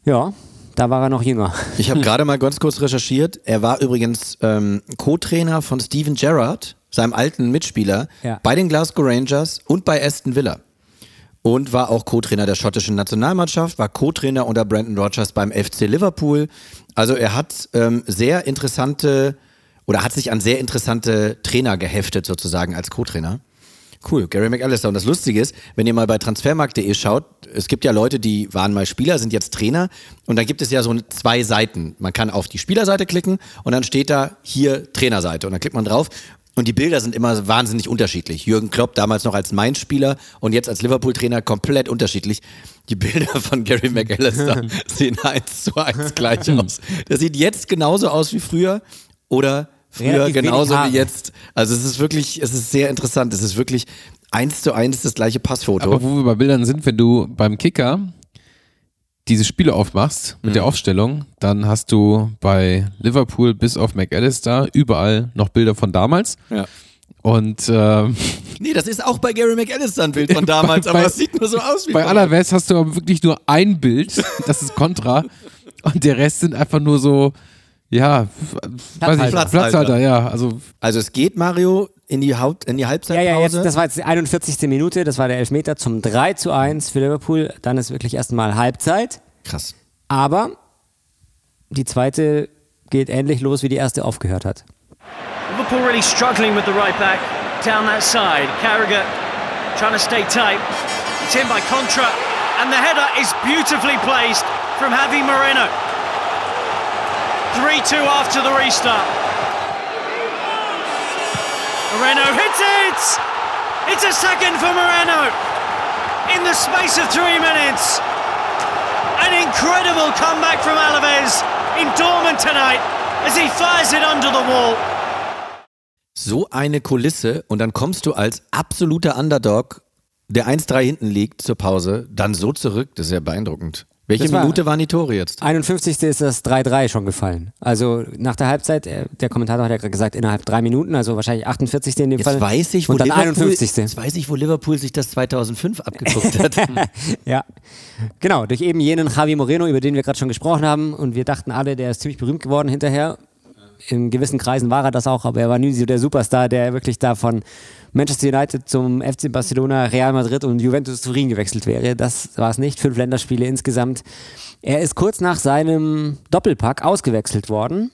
ja, da war er noch jünger. Ich habe gerade mal ganz kurz recherchiert. Er war übrigens ähm, Co-Trainer von Steven Gerrard, seinem alten Mitspieler, Ja. bei den Glasgow Rangers und bei Aston Villa. Und war auch Co-Trainer der schottischen Nationalmannschaft, war Co-Trainer unter Brandon Rodgers beim FC Liverpool. Also er hat ähm, sehr interessante oder hat sich an sehr interessante Trainer geheftet sozusagen als Co-Trainer. Cool, Gary McAllister. Und das Lustige ist, wenn ihr mal bei transfermarkt.de schaut, es gibt ja Leute, die waren mal Spieler, sind jetzt Trainer und dann gibt es ja so zwei Seiten. Man kann auf die Spielerseite klicken und dann steht da hier Trainerseite und dann klickt man drauf und die Bilder sind immer wahnsinnig unterschiedlich. Jürgen Klopp damals noch als Mainz-Spieler und jetzt als Liverpool-Trainer komplett unterschiedlich. Die Bilder von Gary McAllister sehen eins zu eins gleich aus. Das sieht jetzt genauso aus wie früher oder früher Relativ genauso wie jetzt. Also es ist wirklich, es ist sehr interessant. Es ist wirklich eins zu eins das gleiche Passfoto. Aber wo wir bei Bildern sind, wenn du beim Kicker diese Spiele aufmachst mit der Aufstellung, dann hast du bei Liverpool bis auf McAllister überall noch Bilder von damals. Ja. Und ähm, Nee, das ist auch bei Gary McAllister ein Bild von damals, Bei- aber bei- das sieht nur so aus wie Bei Alaves hast du aber wirklich nur ein Bild, das ist Kontra. Und der Rest sind einfach nur so, ja, f- weiß ich, Platzhalter. Platzhalter, ja. Also Also es geht, Mario, in die, Haupt, in die Ja, Halbzeitpause. ja, jetzt, das war jetzt die 41. Minute, das war der Elfmeter zum 3 zu 1 für Liverpool. Dann ist wirklich erstmal Halbzeit. Krass. Aber die zweite geht ähnlich los, wie die erste aufgehört hat. Liverpool really struggling with the right back down that side. Carragher trying to stay tight. It's in by Contra, and the header is beautifully placed from Javi Moreno. 3-2 after the restart. Moreno hits it! It's a second for Moreno in the space of three minutes. An incredible comeback from Alaves in Dortmund tonight as he fires it under the wall. So eine Kulisse und dann kommst du als absoluter Underdog, der 1-3 hinten liegt zur Pause, dann so zurück. Das ist ja beeindruckend. Welche war- Minute waren die Tore jetzt? 51. ist das 3-3 schon gefallen. Also nach der Halbzeit, äh, der Kommentator hat ja gerade gesagt, innerhalb drei Minuten, also wahrscheinlich 48. in dem Jetzt Fall. weiß ich, wo Und dann Liverpool, 51. Jetzt weiß ich, wo Liverpool sich das 2005 abgeguckt hat. Ja, genau, durch eben jenen Javi Moreno, über den wir gerade schon gesprochen haben. Und wir dachten alle, der ist ziemlich berühmt geworden hinterher. In gewissen Kreisen war er das auch, aber er war nie so der Superstar, der wirklich da von Manchester United zum FC Barcelona, Real Madrid und Juventus Turin gewechselt wäre. Das war es nicht. Fünf Länderspiele insgesamt. Er ist kurz nach seinem Doppelpack ausgewechselt worden.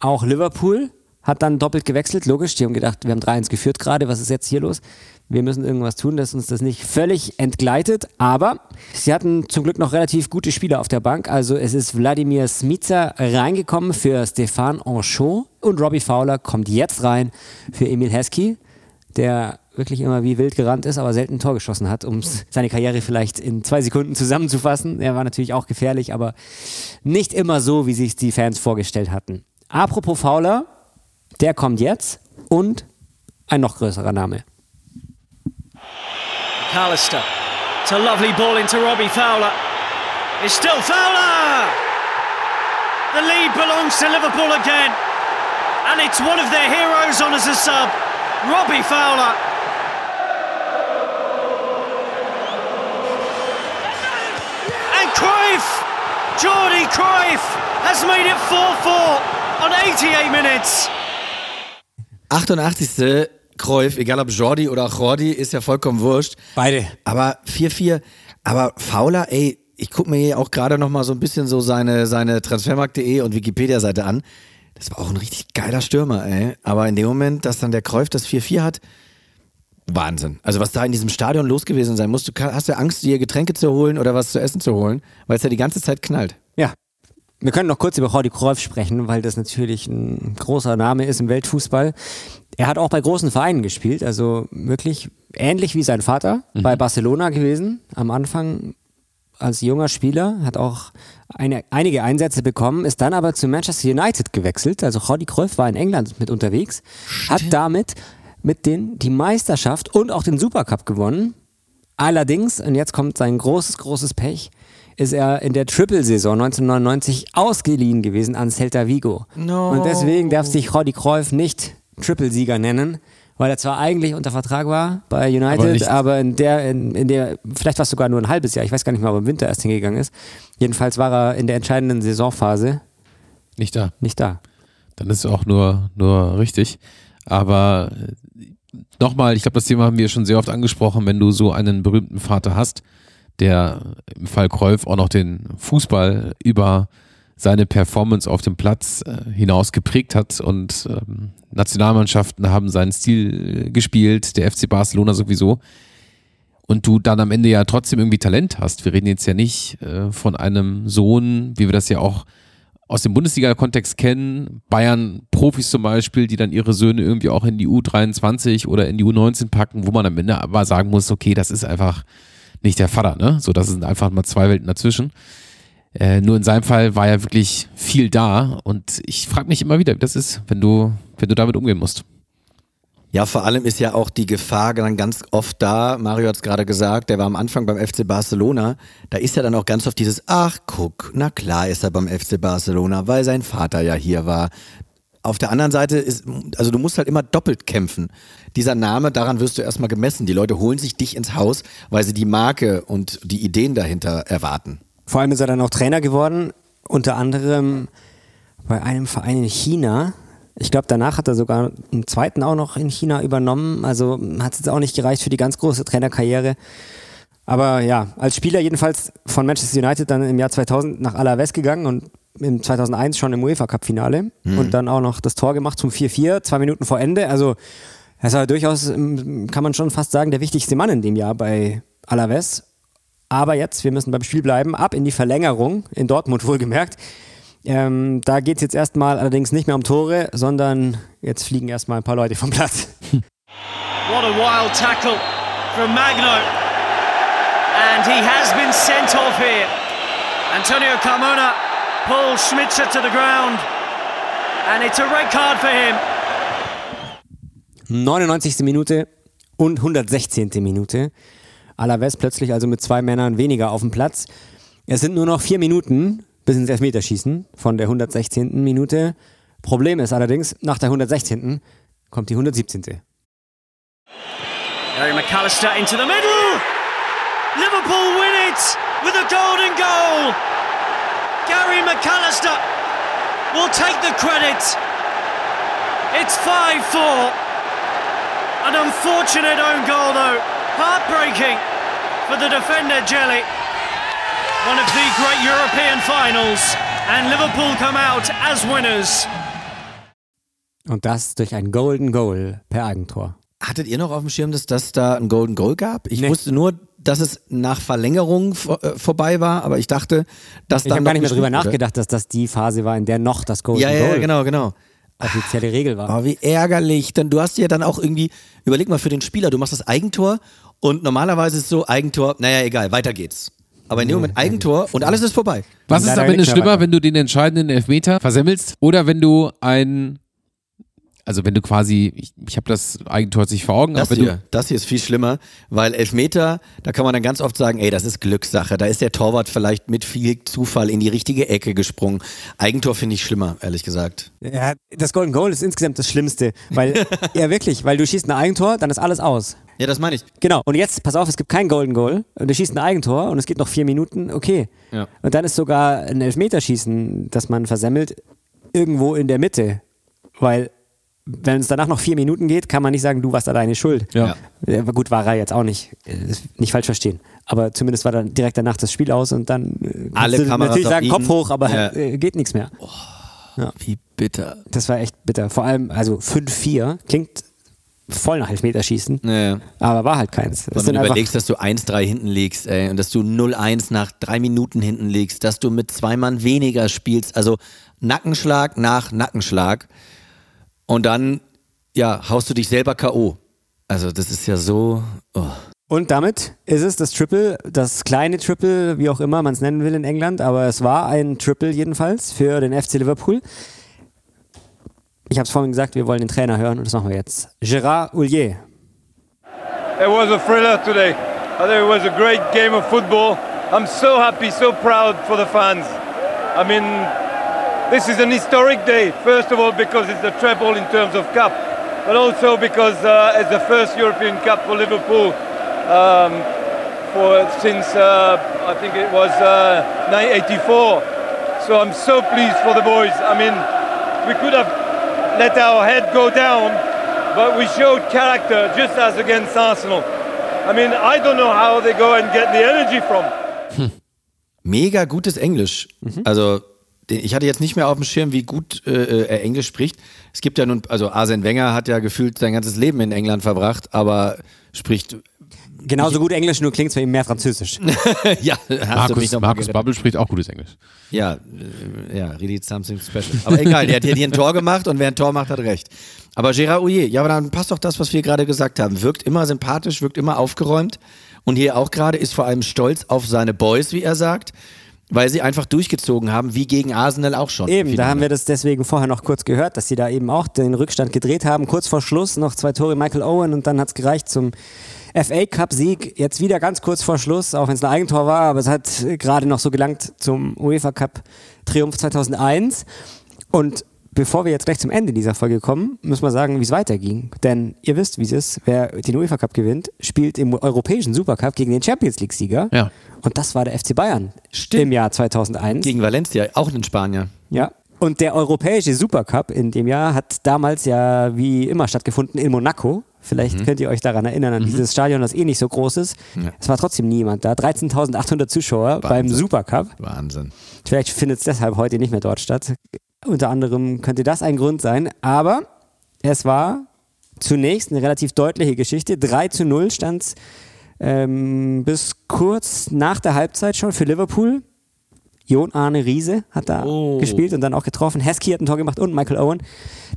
Auch Liverpool hat dann doppelt gewechselt. Logisch, die haben gedacht, wir haben 3-1 geführt gerade. Was ist jetzt hier los? Wir müssen irgendwas tun, dass uns das nicht völlig entgleitet. Aber sie hatten zum Glück noch relativ gute Spieler auf der Bank. Also es ist Wladimir Smica reingekommen für Stefan Anchot und Robbie Fowler kommt jetzt rein für Emil Heskey, der wirklich immer wie wild gerannt ist, aber selten ein Tor geschossen hat, um seine Karriere vielleicht in zwei Sekunden zusammenzufassen. Er war natürlich auch gefährlich, aber nicht immer so, wie sich die Fans vorgestellt hatten. Apropos Fowler, der kommt jetzt und ein noch größerer Name. Callister. It's a lovely ball into Robbie Fowler. It's still Fowler! The lead belongs to Liverpool again. And it's one of their heroes on as a sub, Robbie Fowler. And Cruyff, Jordi Cruyff, has made it 4-4 on 88 minutes. 88. Cruyff, egal ob Jordi oder Jordi, ist ja vollkommen wurscht. Beide. Aber 4-4. Aber Fauler, ey, ich gucke mir hier auch gerade noch mal so ein bisschen so seine, seine Transfermarkt.de und Wikipedia-Seite an. Das war auch ein richtig geiler Stürmer, ey. Aber in dem Moment, dass dann der Cruyff das 4-4 hat, Wahnsinn. Also was da in diesem Stadion los gewesen sein muss, du hast ja Angst, dir Getränke zu holen oder was zu essen zu holen, weil es ja die ganze Zeit knallt. Ja. Wir können noch kurz über Jordi Cruyff sprechen, weil das natürlich ein großer Name ist im Weltfußball. Er hat auch bei großen Vereinen gespielt, also wirklich ähnlich wie sein Vater bei Barcelona gewesen am Anfang als junger Spieler, hat auch eine, einige Einsätze bekommen, ist dann aber zu Manchester United gewechselt. Also Jordi Cruyff war in England mit unterwegs, hat damit mit den die Meisterschaft und auch den Supercup gewonnen. Allerdings, und jetzt kommt sein großes, großes Pech, ist er in der Triple-Saison 1999 ausgeliehen gewesen an Celta Vigo. Und deswegen darf sich Jordi Cruyff nicht Triple-Sieger nennen, weil er zwar eigentlich unter Vertrag war bei United, Aber aber, in der, in, in der, vielleicht war es sogar nur ein halbes Jahr, ich weiß gar nicht mehr, ob er im Winter erst hingegangen ist. Jedenfalls war er in der entscheidenden Saisonphase nicht da. nicht da. Dann ist es auch nur, nur richtig. Aber äh, nochmal, ich glaube, das Thema haben wir schon sehr oft angesprochen, wenn du so einen berühmten Vater hast, der im Fall Cruyff auch noch den Fußball über seine Performance auf dem Platz äh, hinaus geprägt hat und ähm, Nationalmannschaften haben seinen Stil äh, gespielt, der FC Barcelona sowieso. Und du dann am Ende ja trotzdem irgendwie Talent hast. Wir reden jetzt ja nicht äh, von einem Sohn, wie wir das ja auch aus dem Bundesliga-Kontext kennen, Bayern-Profis zum Beispiel, die dann ihre Söhne irgendwie auch in die U23 oder in die U19 packen, wo man am Ende aber sagen muss, okay, das ist einfach nicht der Vater, ne? So, das sind einfach mal zwei Welten dazwischen. Äh, nur in seinem Fall war ja wirklich viel da und ich frage mich immer wieder, wie das ist, wenn du, wenn du damit umgehen musst. Ja, vor allem ist ja auch die Gefahr dann ganz oft da. Mario hat es gerade gesagt, der war am Anfang beim FC Barcelona. Da ist ja dann auch ganz oft dieses, ach guck, na klar ist er beim FC Barcelona, weil sein Vater ja hier war. Auf der anderen Seite ist, also du musst halt immer doppelt kämpfen. Dieser Name, daran wirst du erstmal gemessen. Die Leute holen sich dich ins Haus, weil sie die Marke und die Ideen dahinter erwarten. Vor allem ist er dann auch Trainer geworden, unter anderem bei einem Verein in China. Ich glaube, danach hat er sogar einen zweiten auch noch in China übernommen. Also hat es jetzt auch nicht gereicht für die ganz große Trainerkarriere. Aber ja, als Spieler jedenfalls von Manchester United dann im Jahr 2000 nach Alaves gegangen und im 2001 schon im UEFA Cup Finale Mhm. und dann auch noch das Tor gemacht zum 4-4, zwei Minuten vor Ende. Also er war durchaus, ähm, kann man schon fast sagen, der wichtigste Mann in dem Jahr bei Alaves. Aber jetzt, wir müssen beim Spiel bleiben, ab in die Verlängerung, in Dortmund wohlgemerkt. Ähm, da geht es jetzt erstmal allerdings nicht mehr um Tore, sondern jetzt fliegen erstmal ein paar Leute vom Platz. What a wild tackle from Magno. And he has been sent off here. Antonio Carmona pulls Schmitzer to the ground. And it's a red card for him. 99. Minute und 116. Minute. Alaves plötzlich also mit zwei Männern weniger auf dem Platz. Es sind nur noch vier Minuten bis ins Elfmeterschießen von der 116. Minute. Problem ist allerdings, nach der 116. kommt die 117. Gary McAllister into the middle. Liverpool win it with a golden goal. Gary McAllister will take the credit. It's 5 4. An unfortunate own goal, though. Heartbreaking for the defender, Jelly. One of the great European finals. And Liverpool come out as winners. Und das durch ein Golden Goal per Eigentor. Hattet ihr noch auf dem Schirm, dass das da ein Golden Goal gab? Ich Nee. wusste nur, dass es nach Verlängerung äh, vorbei war, aber ich dachte, dass Ich dann habe gar nicht mehr drüber wurde. nachgedacht, dass das die Phase war, in der noch das Golden Ja, ja, Goal ja, genau, genau. offizielle Regel war. Oh, wie ärgerlich. Denn du hast dir dann auch irgendwie, überleg mal für den Spieler, du machst das Eigentor und normalerweise ist es so, Eigentor, naja, egal, weiter geht's. Aber in dem Moment Eigentor und alles ist vorbei. Was ist am Ende schlimmer, wenn du den entscheidenden Elfmeter versemmelst oder wenn du ein, also wenn du quasi, ich, ich habe das Eigentor jetzt nicht vor Augen, Das aber wenn hier, das hier ist viel schlimmer, weil Elfmeter, da kann man dann ganz oft sagen, ey, das ist Glückssache. Da ist der Torwart vielleicht mit viel Zufall in die richtige Ecke gesprungen. Eigentor finde ich schlimmer, ehrlich gesagt. Ja, das Golden Goal ist insgesamt das Schlimmste, weil, ja wirklich, weil du schießt ein Eigentor, dann ist alles aus. Ja, das meine ich. Genau, und jetzt, pass auf, es gibt kein Golden Goal und du schießt ein Eigentor und es geht noch vier Minuten, okay. Ja. Und dann ist sogar ein Elfmeterschießen, das man versemmelt, irgendwo in der Mitte, weil wenn es danach noch vier Minuten geht, kann man nicht sagen, du warst alleine schuld. Ja. Ja, gut, war er jetzt auch nicht. Äh, Nicht falsch verstehen. Aber zumindest war dann direkt danach das Spiel aus und dann äh, Alle du Kameras natürlich sagen, ihn. Kopf hoch, aber Ja. äh, geht nichts mehr. Wie bitter. Das war echt bitter. Vor allem, also 5-4 klingt voll nach Elfmeterschießen, Ja. aber war halt keins. Wenn du überlegst, dass du 1-3 hinten liegst, ey, und dass du 0-1 nach drei Minuten hinten liegst, dass du mit zwei Mann weniger spielst, also Nackenschlag nach Nackenschlag und dann, ja, haust du dich selber K.O. Also das ist ja so, oh. und damit ist es das Triple, das kleine Triple, wie auch immer man es nennen will in England, aber es war ein Triple jedenfalls für den FC Liverpool. Ich habe es vorhin gesagt, wir wollen den Trainer hören und das machen wir jetzt. Gérard Houllier. It was a thriller today. I think it was a great game of football. I'm so happy, so proud for the fans. I mean, this is an historic day. First of all, because it's the treble in terms of cup, but also because uh, it's the first European Cup for Liverpool um, for since uh, I think it was uh, 1984. So I'm so pleased for the boys. I mean, we could have let our head go down, but we showed character just as against Arsenal. I mean, I don't know how they go and get the energy from. mega gutes Englisch. Also den- ich hatte jetzt nicht mehr auf dem Schirm, wie gut äh, er Englisch spricht. Es gibt ja nun, also Arsene Wenger hat ja gefühlt sein ganzes Leben in England verbracht, aber spricht, Genauso gut Englisch, nur klingt es bei ihm mehr Französisch. ja, hast du mich Markus, Markus. Bubble spricht auch gutes Englisch. Ja, äh, ja, really something special. Aber egal, der hat hier ein Tor gemacht und wer ein Tor macht, hat recht. Aber Gérard Ouillet, ja, aber dann passt doch das, was wir gerade gesagt haben. Wirkt immer sympathisch, wirkt immer aufgeräumt und hier auch gerade ist vor allem stolz auf seine Boys, wie er sagt, weil sie einfach durchgezogen haben, wie gegen Arsenal auch schon. Eben, da haben wir das deswegen vorher noch kurz gehört, dass sie da eben auch den Rückstand gedreht haben. Kurz vor Schluss noch zwei Tore Michael Owen und dann hat es gereicht zum FA Cup Sieg. Jetzt wieder ganz kurz vor Schluss, auch wenn es ein Eigentor war, aber es hat gerade noch so gelangt zum UEFA Cup Triumph 2001. Und bevor wir jetzt gleich zum Ende dieser Folge kommen, müssen wir sagen, wie es weiterging. Denn ihr wisst, wie es ist. Wer den UEFA Cup gewinnt, spielt im europäischen Supercup gegen den Champions League-Sieger. Ja. Und das war der FC Bayern Stimmt. im Jahr 2001. Gegen Valencia, auch ein Spanier. Ja. Und der europäische Supercup in dem Jahr hat damals ja wie immer stattgefunden in Monaco. Vielleicht Mhm. könnt ihr euch daran erinnern, an dieses Stadion, das eh nicht so groß ist. Es war trotzdem niemand da. 13.800 Zuschauer beim Supercup. Wahnsinn. Vielleicht findet es deshalb heute nicht mehr dort statt. Unter anderem könnte das ein Grund sein. Aber es war zunächst eine relativ deutliche Geschichte. 3 zu 0 stand es ähm, bis kurz nach der Halbzeit schon für Liverpool. Jon Arne Riese hat da Oh. gespielt und dann auch getroffen. Heskey hat ein Tor gemacht und Michael Owen.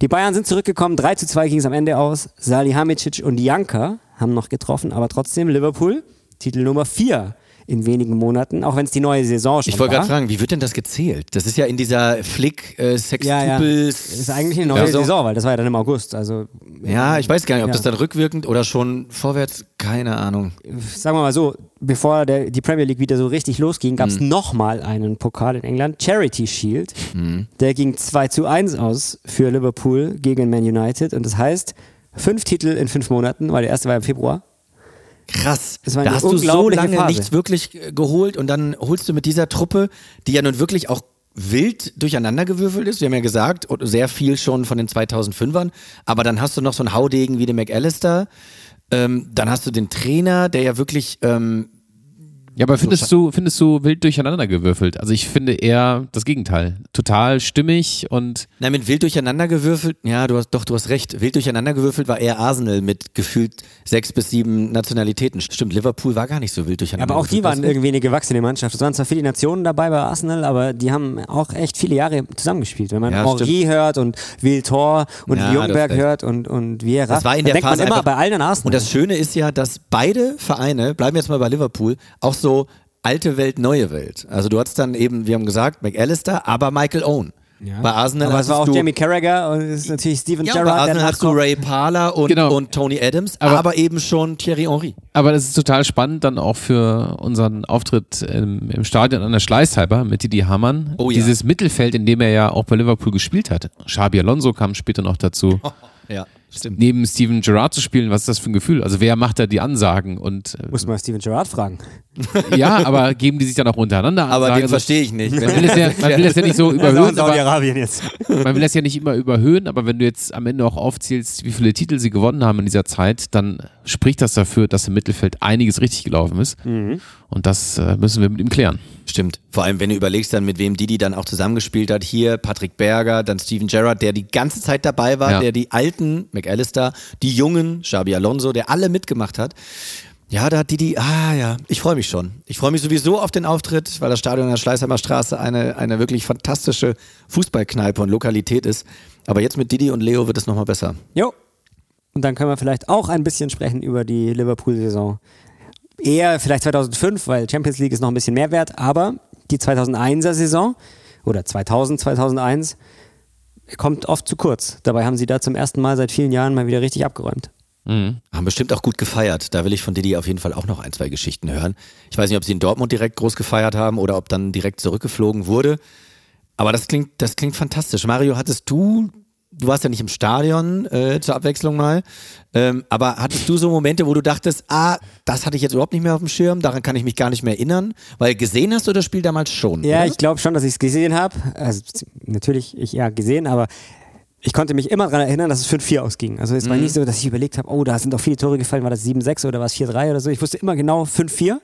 Die Bayern sind zurückgekommen. 3 zu 2 ging es am Ende aus. Salihamidzic und Janka haben noch getroffen, aber trotzdem Liverpool, Titel Nummer 4 in wenigen Monaten, auch wenn es die neue Saison schon Ich wollte gerade fragen, wie wird denn das gezählt? Das ist ja in dieser Flick äh, Ja, ja. Sextupels. Das ist eigentlich eine neue Saison. Saison, weil das war ja dann im August. Also Ja, ich weiß gar nicht, ob Ja. das dann rückwirkend oder schon vorwärts, keine Ahnung. sagen wir mal so, bevor der, die Premier League wieder so richtig losging, gab es Mhm. nochmal einen Pokal in England, Charity Shield. Der ging 2 zu 1 aus für Liverpool gegen Man United. Und das heißt, fünf Titel in fünf Monaten, weil der erste war im Februar. Krass. Da hast du so lange Phase. nichts wirklich äh, geholt und dann holst du mit dieser Truppe, die ja nun wirklich auch wild durcheinandergewürfelt ist. Wir haben ja gesagt, und sehr viel schon von den 2005ern. Aber dann hast du noch so einen Haudegen wie den McAllister. Ähm, dann hast du den Trainer, der ja wirklich ähm, Ja, aber findest du, findest du wild durcheinander gewürfelt? Also ich finde eher das Gegenteil. Total stimmig und Na, mit wild durcheinandergewürfelt, ja, du hast, doch, du hast recht. Wild durcheinandergewürfelt war eher Arsenal mit gefühlt sechs bis sieben Nationalitäten. Stimmt, Liverpool war gar nicht so wild durcheinander. Aber auch die waren irgendwie eine gewachsene Mannschaft. Es waren zwar viele Nationen dabei bei Arsenal, aber die haben auch echt viele Jahre zusammengespielt. Wenn man Ja, Henri hört und Wiltor und Ja, Jungberg hört und, und Vieira, Das war in der denkt Phase man immer bei allen Arsenal. Und das Schöne ist ja, dass beide Vereine, bleiben wir jetzt mal bei Liverpool, auch so alte Welt, neue Welt. Also du hattest dann eben, wir haben gesagt, McAllister, aber Michael Owen. Bei Arsenal aber es war auch Jamie Carragher und es ist natürlich Steven ja, bei Gerrard, der Arsenal hast du. Ray Parler und, Genau. und Tony Adams, aber, Aber- eben schon Thierry Henry. Aber das ist total spannend dann auch für unseren Auftritt im, im Stadion an der Schleißhalber mit Didi Hamann. Oh ja. Dieses Mittelfeld, in dem er ja auch bei Liverpool gespielt hat. Xabi Alonso kam später noch dazu. Ja, stimmt. Neben Steven Gerrard zu spielen, was ist das für ein Gefühl? Also wer macht da die Ansagen? Und äh, Muss man Steven Gerrard fragen. ja, aber geben die sich dann auch untereinander Aber Ansagen? den Also, verstehe ich nicht. Man will, es ja, man will es ja nicht so Er überhöhen, aber Saudi-Arabien jetzt. man will das ja nicht immer überhöhen, aber wenn du jetzt am Ende auch aufzählst, wie viele Titel sie gewonnen haben in dieser Zeit, dann spricht das dafür, dass im Mittelfeld einiges richtig gelaufen ist. Und das äh, müssen wir mit ihm klären. Stimmt. Vor allem, wenn du überlegst dann, mit wem Didi dann auch zusammengespielt hat. Hier Patrick Berger, dann Steven Gerrard, der die ganze Zeit dabei war, Ja. der die alten McAllister, die jungen Xabi Alonso, der alle mitgemacht hat. Ja, da hat Didi, ah ja, ich freue mich schon. Ich freue mich sowieso auf den Auftritt, weil das Stadion an der Schleißheimer Straße eine, eine wirklich fantastische Fußballkneipe und Lokalität ist. Aber jetzt mit Didi und Leo wird es nochmal besser. Jo. Und dann können wir vielleicht auch ein bisschen sprechen über die Liverpool-Saison. Eher vielleicht 2005, weil Champions League ist noch ein bisschen mehr wert, aber die 2001er-Saison oder 2000, 2001 kommt oft zu kurz. Dabei haben sie da zum ersten Mal seit vielen Jahren mal wieder richtig abgeräumt. Haben bestimmt auch gut gefeiert. Da will ich von Didi auf jeden Fall auch noch ein, zwei Geschichten hören. Ich weiß nicht, ob sie in Dortmund direkt groß gefeiert haben oder ob dann direkt zurückgeflogen wurde. Aber das klingt, das klingt fantastisch. Mario, hattest du, du warst ja nicht im Stadion äh, zur Abwechslung mal, ähm, aber hattest du so Momente, wo du dachtest, ah, das hatte ich jetzt überhaupt nicht mehr auf dem Schirm, daran kann ich mich gar nicht mehr erinnern? Weil gesehen hast du das Spiel damals schon. Ja, oder? ich glaube schon, dass ich es gesehen habe. Also natürlich, ich ja gesehen, aber ich konnte mich immer daran erinnern, dass es 5-4 ausging. Also es war nicht so, dass ich überlegt habe, oh, da sind doch viele Tore gefallen, war das 7-6 oder war es 4-3 oder so. Ich wusste immer genau 5-4,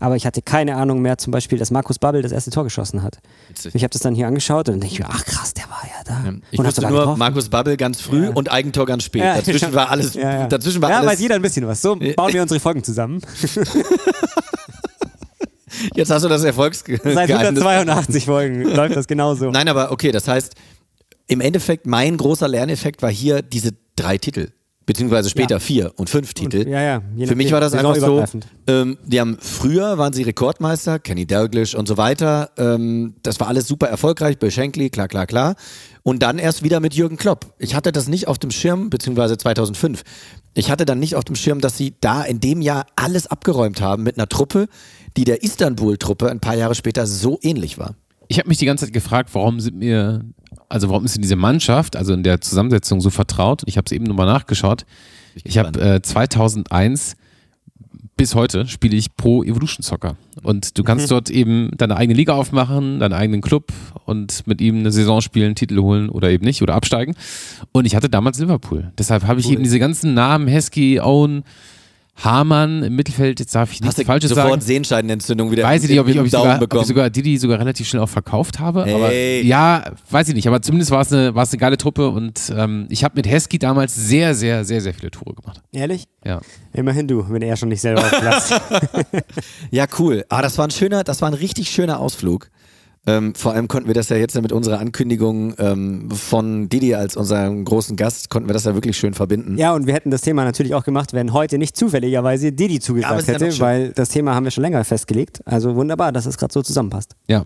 aber ich hatte keine Ahnung mehr zum Beispiel, dass Markus Babbel das erste Tor geschossen hat. Ich habe das dann hier angeschaut und dann denke ich mir, ach krass, war ja da. Ich wusste nur getroffen. Markus Babbel ganz früh Ja. und Eigentor ganz spät. Ja, dazwischen war alles, ja, dazwischen war ja, alles. weiß jeder ein bisschen was. So bauen wir unsere Folgen zusammen. Jetzt hast du das Erfolgsgeheimnis. Seit 182 Folgen läuft das genauso. Nein, aber okay, das heißt, im Endeffekt, mein großer Lerneffekt war hier diese drei Titel. Beziehungsweise später Ja. vier und fünf Titel. ja, ja, je Für mich war das einfach so, ähm, die haben früher waren sie Rekordmeister, Kenny Dalglish und so weiter. Ähm, das war alles super erfolgreich, Bill Shankly, klar, klar, klar. Und dann erst wieder mit Jürgen Klopp. Ich hatte das nicht auf dem Schirm, beziehungsweise 2005. Ich hatte dann nicht auf dem Schirm, dass sie da in dem Jahr alles abgeräumt haben mit einer Truppe, die der Istanbul-Truppe ein paar Jahre später so ähnlich war. Ich habe mich die ganze Zeit gefragt, warum sind mir also warum ist in diese Mannschaft, also in der Zusammensetzung so vertraut? Ich habe es eben nochmal nachgeschaut. Ich habe äh, 2001 bis heute spiele ich Pro Evolution Soccer. Und du kannst mhm. dort eben deine eigene Liga aufmachen, deinen eigenen Club und mit ihm eine Saison spielen, Titel holen oder eben nicht oder absteigen. Und ich hatte damals Liverpool. Deshalb habe ich cool. eben diese ganzen Namen, Heskey, Owen, Hamann im Mittelfeld, jetzt darf ich nichts Falsches sofort sagen. Sehenscheidenentzündung wieder Weiß ich nicht, ob ich, ob ich, sogar, ob ich sogar die, die sogar relativ schnell auch verkauft habe. Hey. Aber ja, weiß ich nicht. Aber zumindest war es eine, war es eine geile Truppe und ähm, ich habe mit Hesky damals sehr, sehr, sehr, sehr viele Tore gemacht. Ehrlich? Ja. Immerhin du, wenn er schon nicht selber auf Platz. ja, cool. Aber das war ein schöner, das war ein richtig schöner Ausflug. Ähm, vor allem konnten wir das ja jetzt mit unserer Ankündigung ähm, von Didi als unserem großen Gast, konnten wir das ja wirklich schön verbinden. Ja, und wir hätten das Thema natürlich auch gemacht, wenn heute nicht zufälligerweise Didi zugesagt ja, hätte, ja weil das Thema haben wir schon länger festgelegt. Also wunderbar, dass es gerade so zusammenpasst. Ja.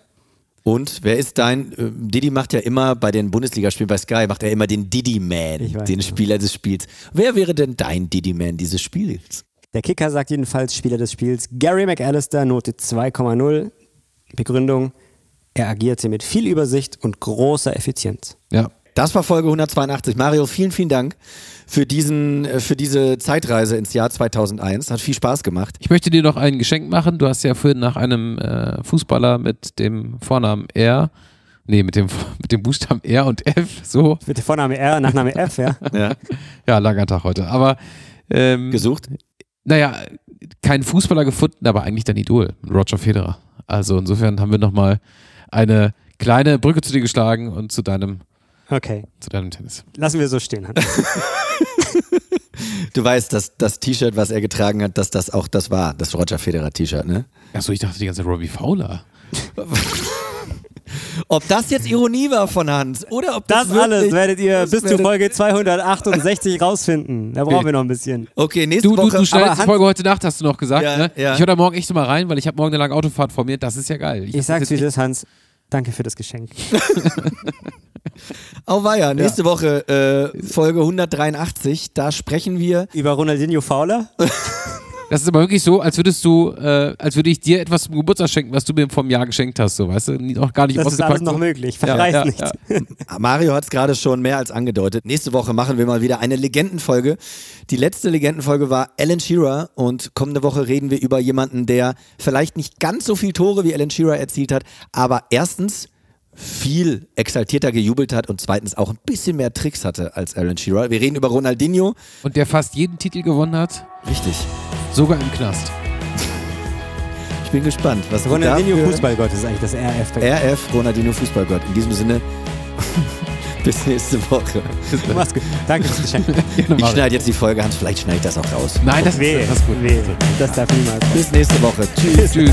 Und wer ist dein, äh, Didi macht ja immer bei den Bundesligaspielen bei Sky, macht er immer den Didi-Man, den Spieler des Spiels. Wer wäre denn dein Didi-Man dieses Spiels? Der Kicker sagt jedenfalls Spieler des Spiels Gary McAllister, Note 2,0. Begründung, er agierte mit viel Übersicht und großer Effizienz. Ja. Das war Folge 182. Mario, vielen, vielen Dank für, diesen, äh, für diese Zeitreise ins Jahr 2001. Hat viel Spaß gemacht. Ich möchte dir noch ein Geschenk machen. Du hast ja vorhin nach einem äh, Fußballer mit dem Vornamen R Nee, mit dem, mit dem Buchstaben R und F, so. Mit dem Vorname R, Nachname F, ja. ja. ja, langer Tag heute. Aber ähm, gesucht? Naja, kein Fußballer gefunden, aber eigentlich dein Idol, Roger Federer. Also insofern haben wir nochmal eine kleine Brücke zu dir geschlagen und zu deinem, okay. zu deinem Tennis. Lassen wir so stehen. du weißt, dass das T-Shirt, was er getragen hat, dass das auch das war, das Roger Federer T-Shirt, ne? Achso, ich dachte die ganze Robbie Fowler. Ob das jetzt Ironie war von Hans oder ob das. Das alles werdet ihr bis zur Folge 268 rausfinden. Da brauchen wir noch ein bisschen. Okay, nächste du, Woche. Du, du schneidest die Folge heute Nacht, hast du noch gesagt. Ja, ne? ja. Ich höre da morgen echt mal rein, weil ich habe morgen eine lange Autofahrt vor mir. Das ist ja geil. Ich, ich sag's wie das, Hans. Danke für das Geschenk. Auweia, nächste ja. Woche äh, Folge 183, da sprechen wir über Ronaldinho Fowler. Das ist aber wirklich so, als würdest du, äh, als würde ich dir etwas zum Geburtstag schenken, was du mir vom Jahr geschenkt hast, so weißt du, noch gar nicht Das ist alles noch so. möglich, verreiß ja, ja, nicht. Ja. Mario hat es gerade schon mehr als angedeutet. Nächste Woche machen wir mal wieder eine Legendenfolge. Die letzte Legendenfolge war Alan Shearer und kommende Woche reden wir über jemanden, der vielleicht nicht ganz so viel Tore wie Alan Shearer erzielt hat, aber erstens viel exaltierter gejubelt hat und zweitens auch ein bisschen mehr Tricks hatte als Alan Shearer. Wir reden über Ronaldinho. Und der fast jeden Titel gewonnen hat. Richtig. Sogar im Knast. Ich bin gespannt, was Ronaldinho Fußballgott ist eigentlich das RF. RF Ronaldinho Fußballgott. In diesem Sinne, bis nächste Woche. Mach's gut. Danke fürs Geschenk. ich schneide jetzt die Folge, Hans, vielleicht schneide ich das auch raus. Nein, das, weh. das ist gut. Weh. Das darf niemals. Bis nächste Woche. Tschüss. Tschüss.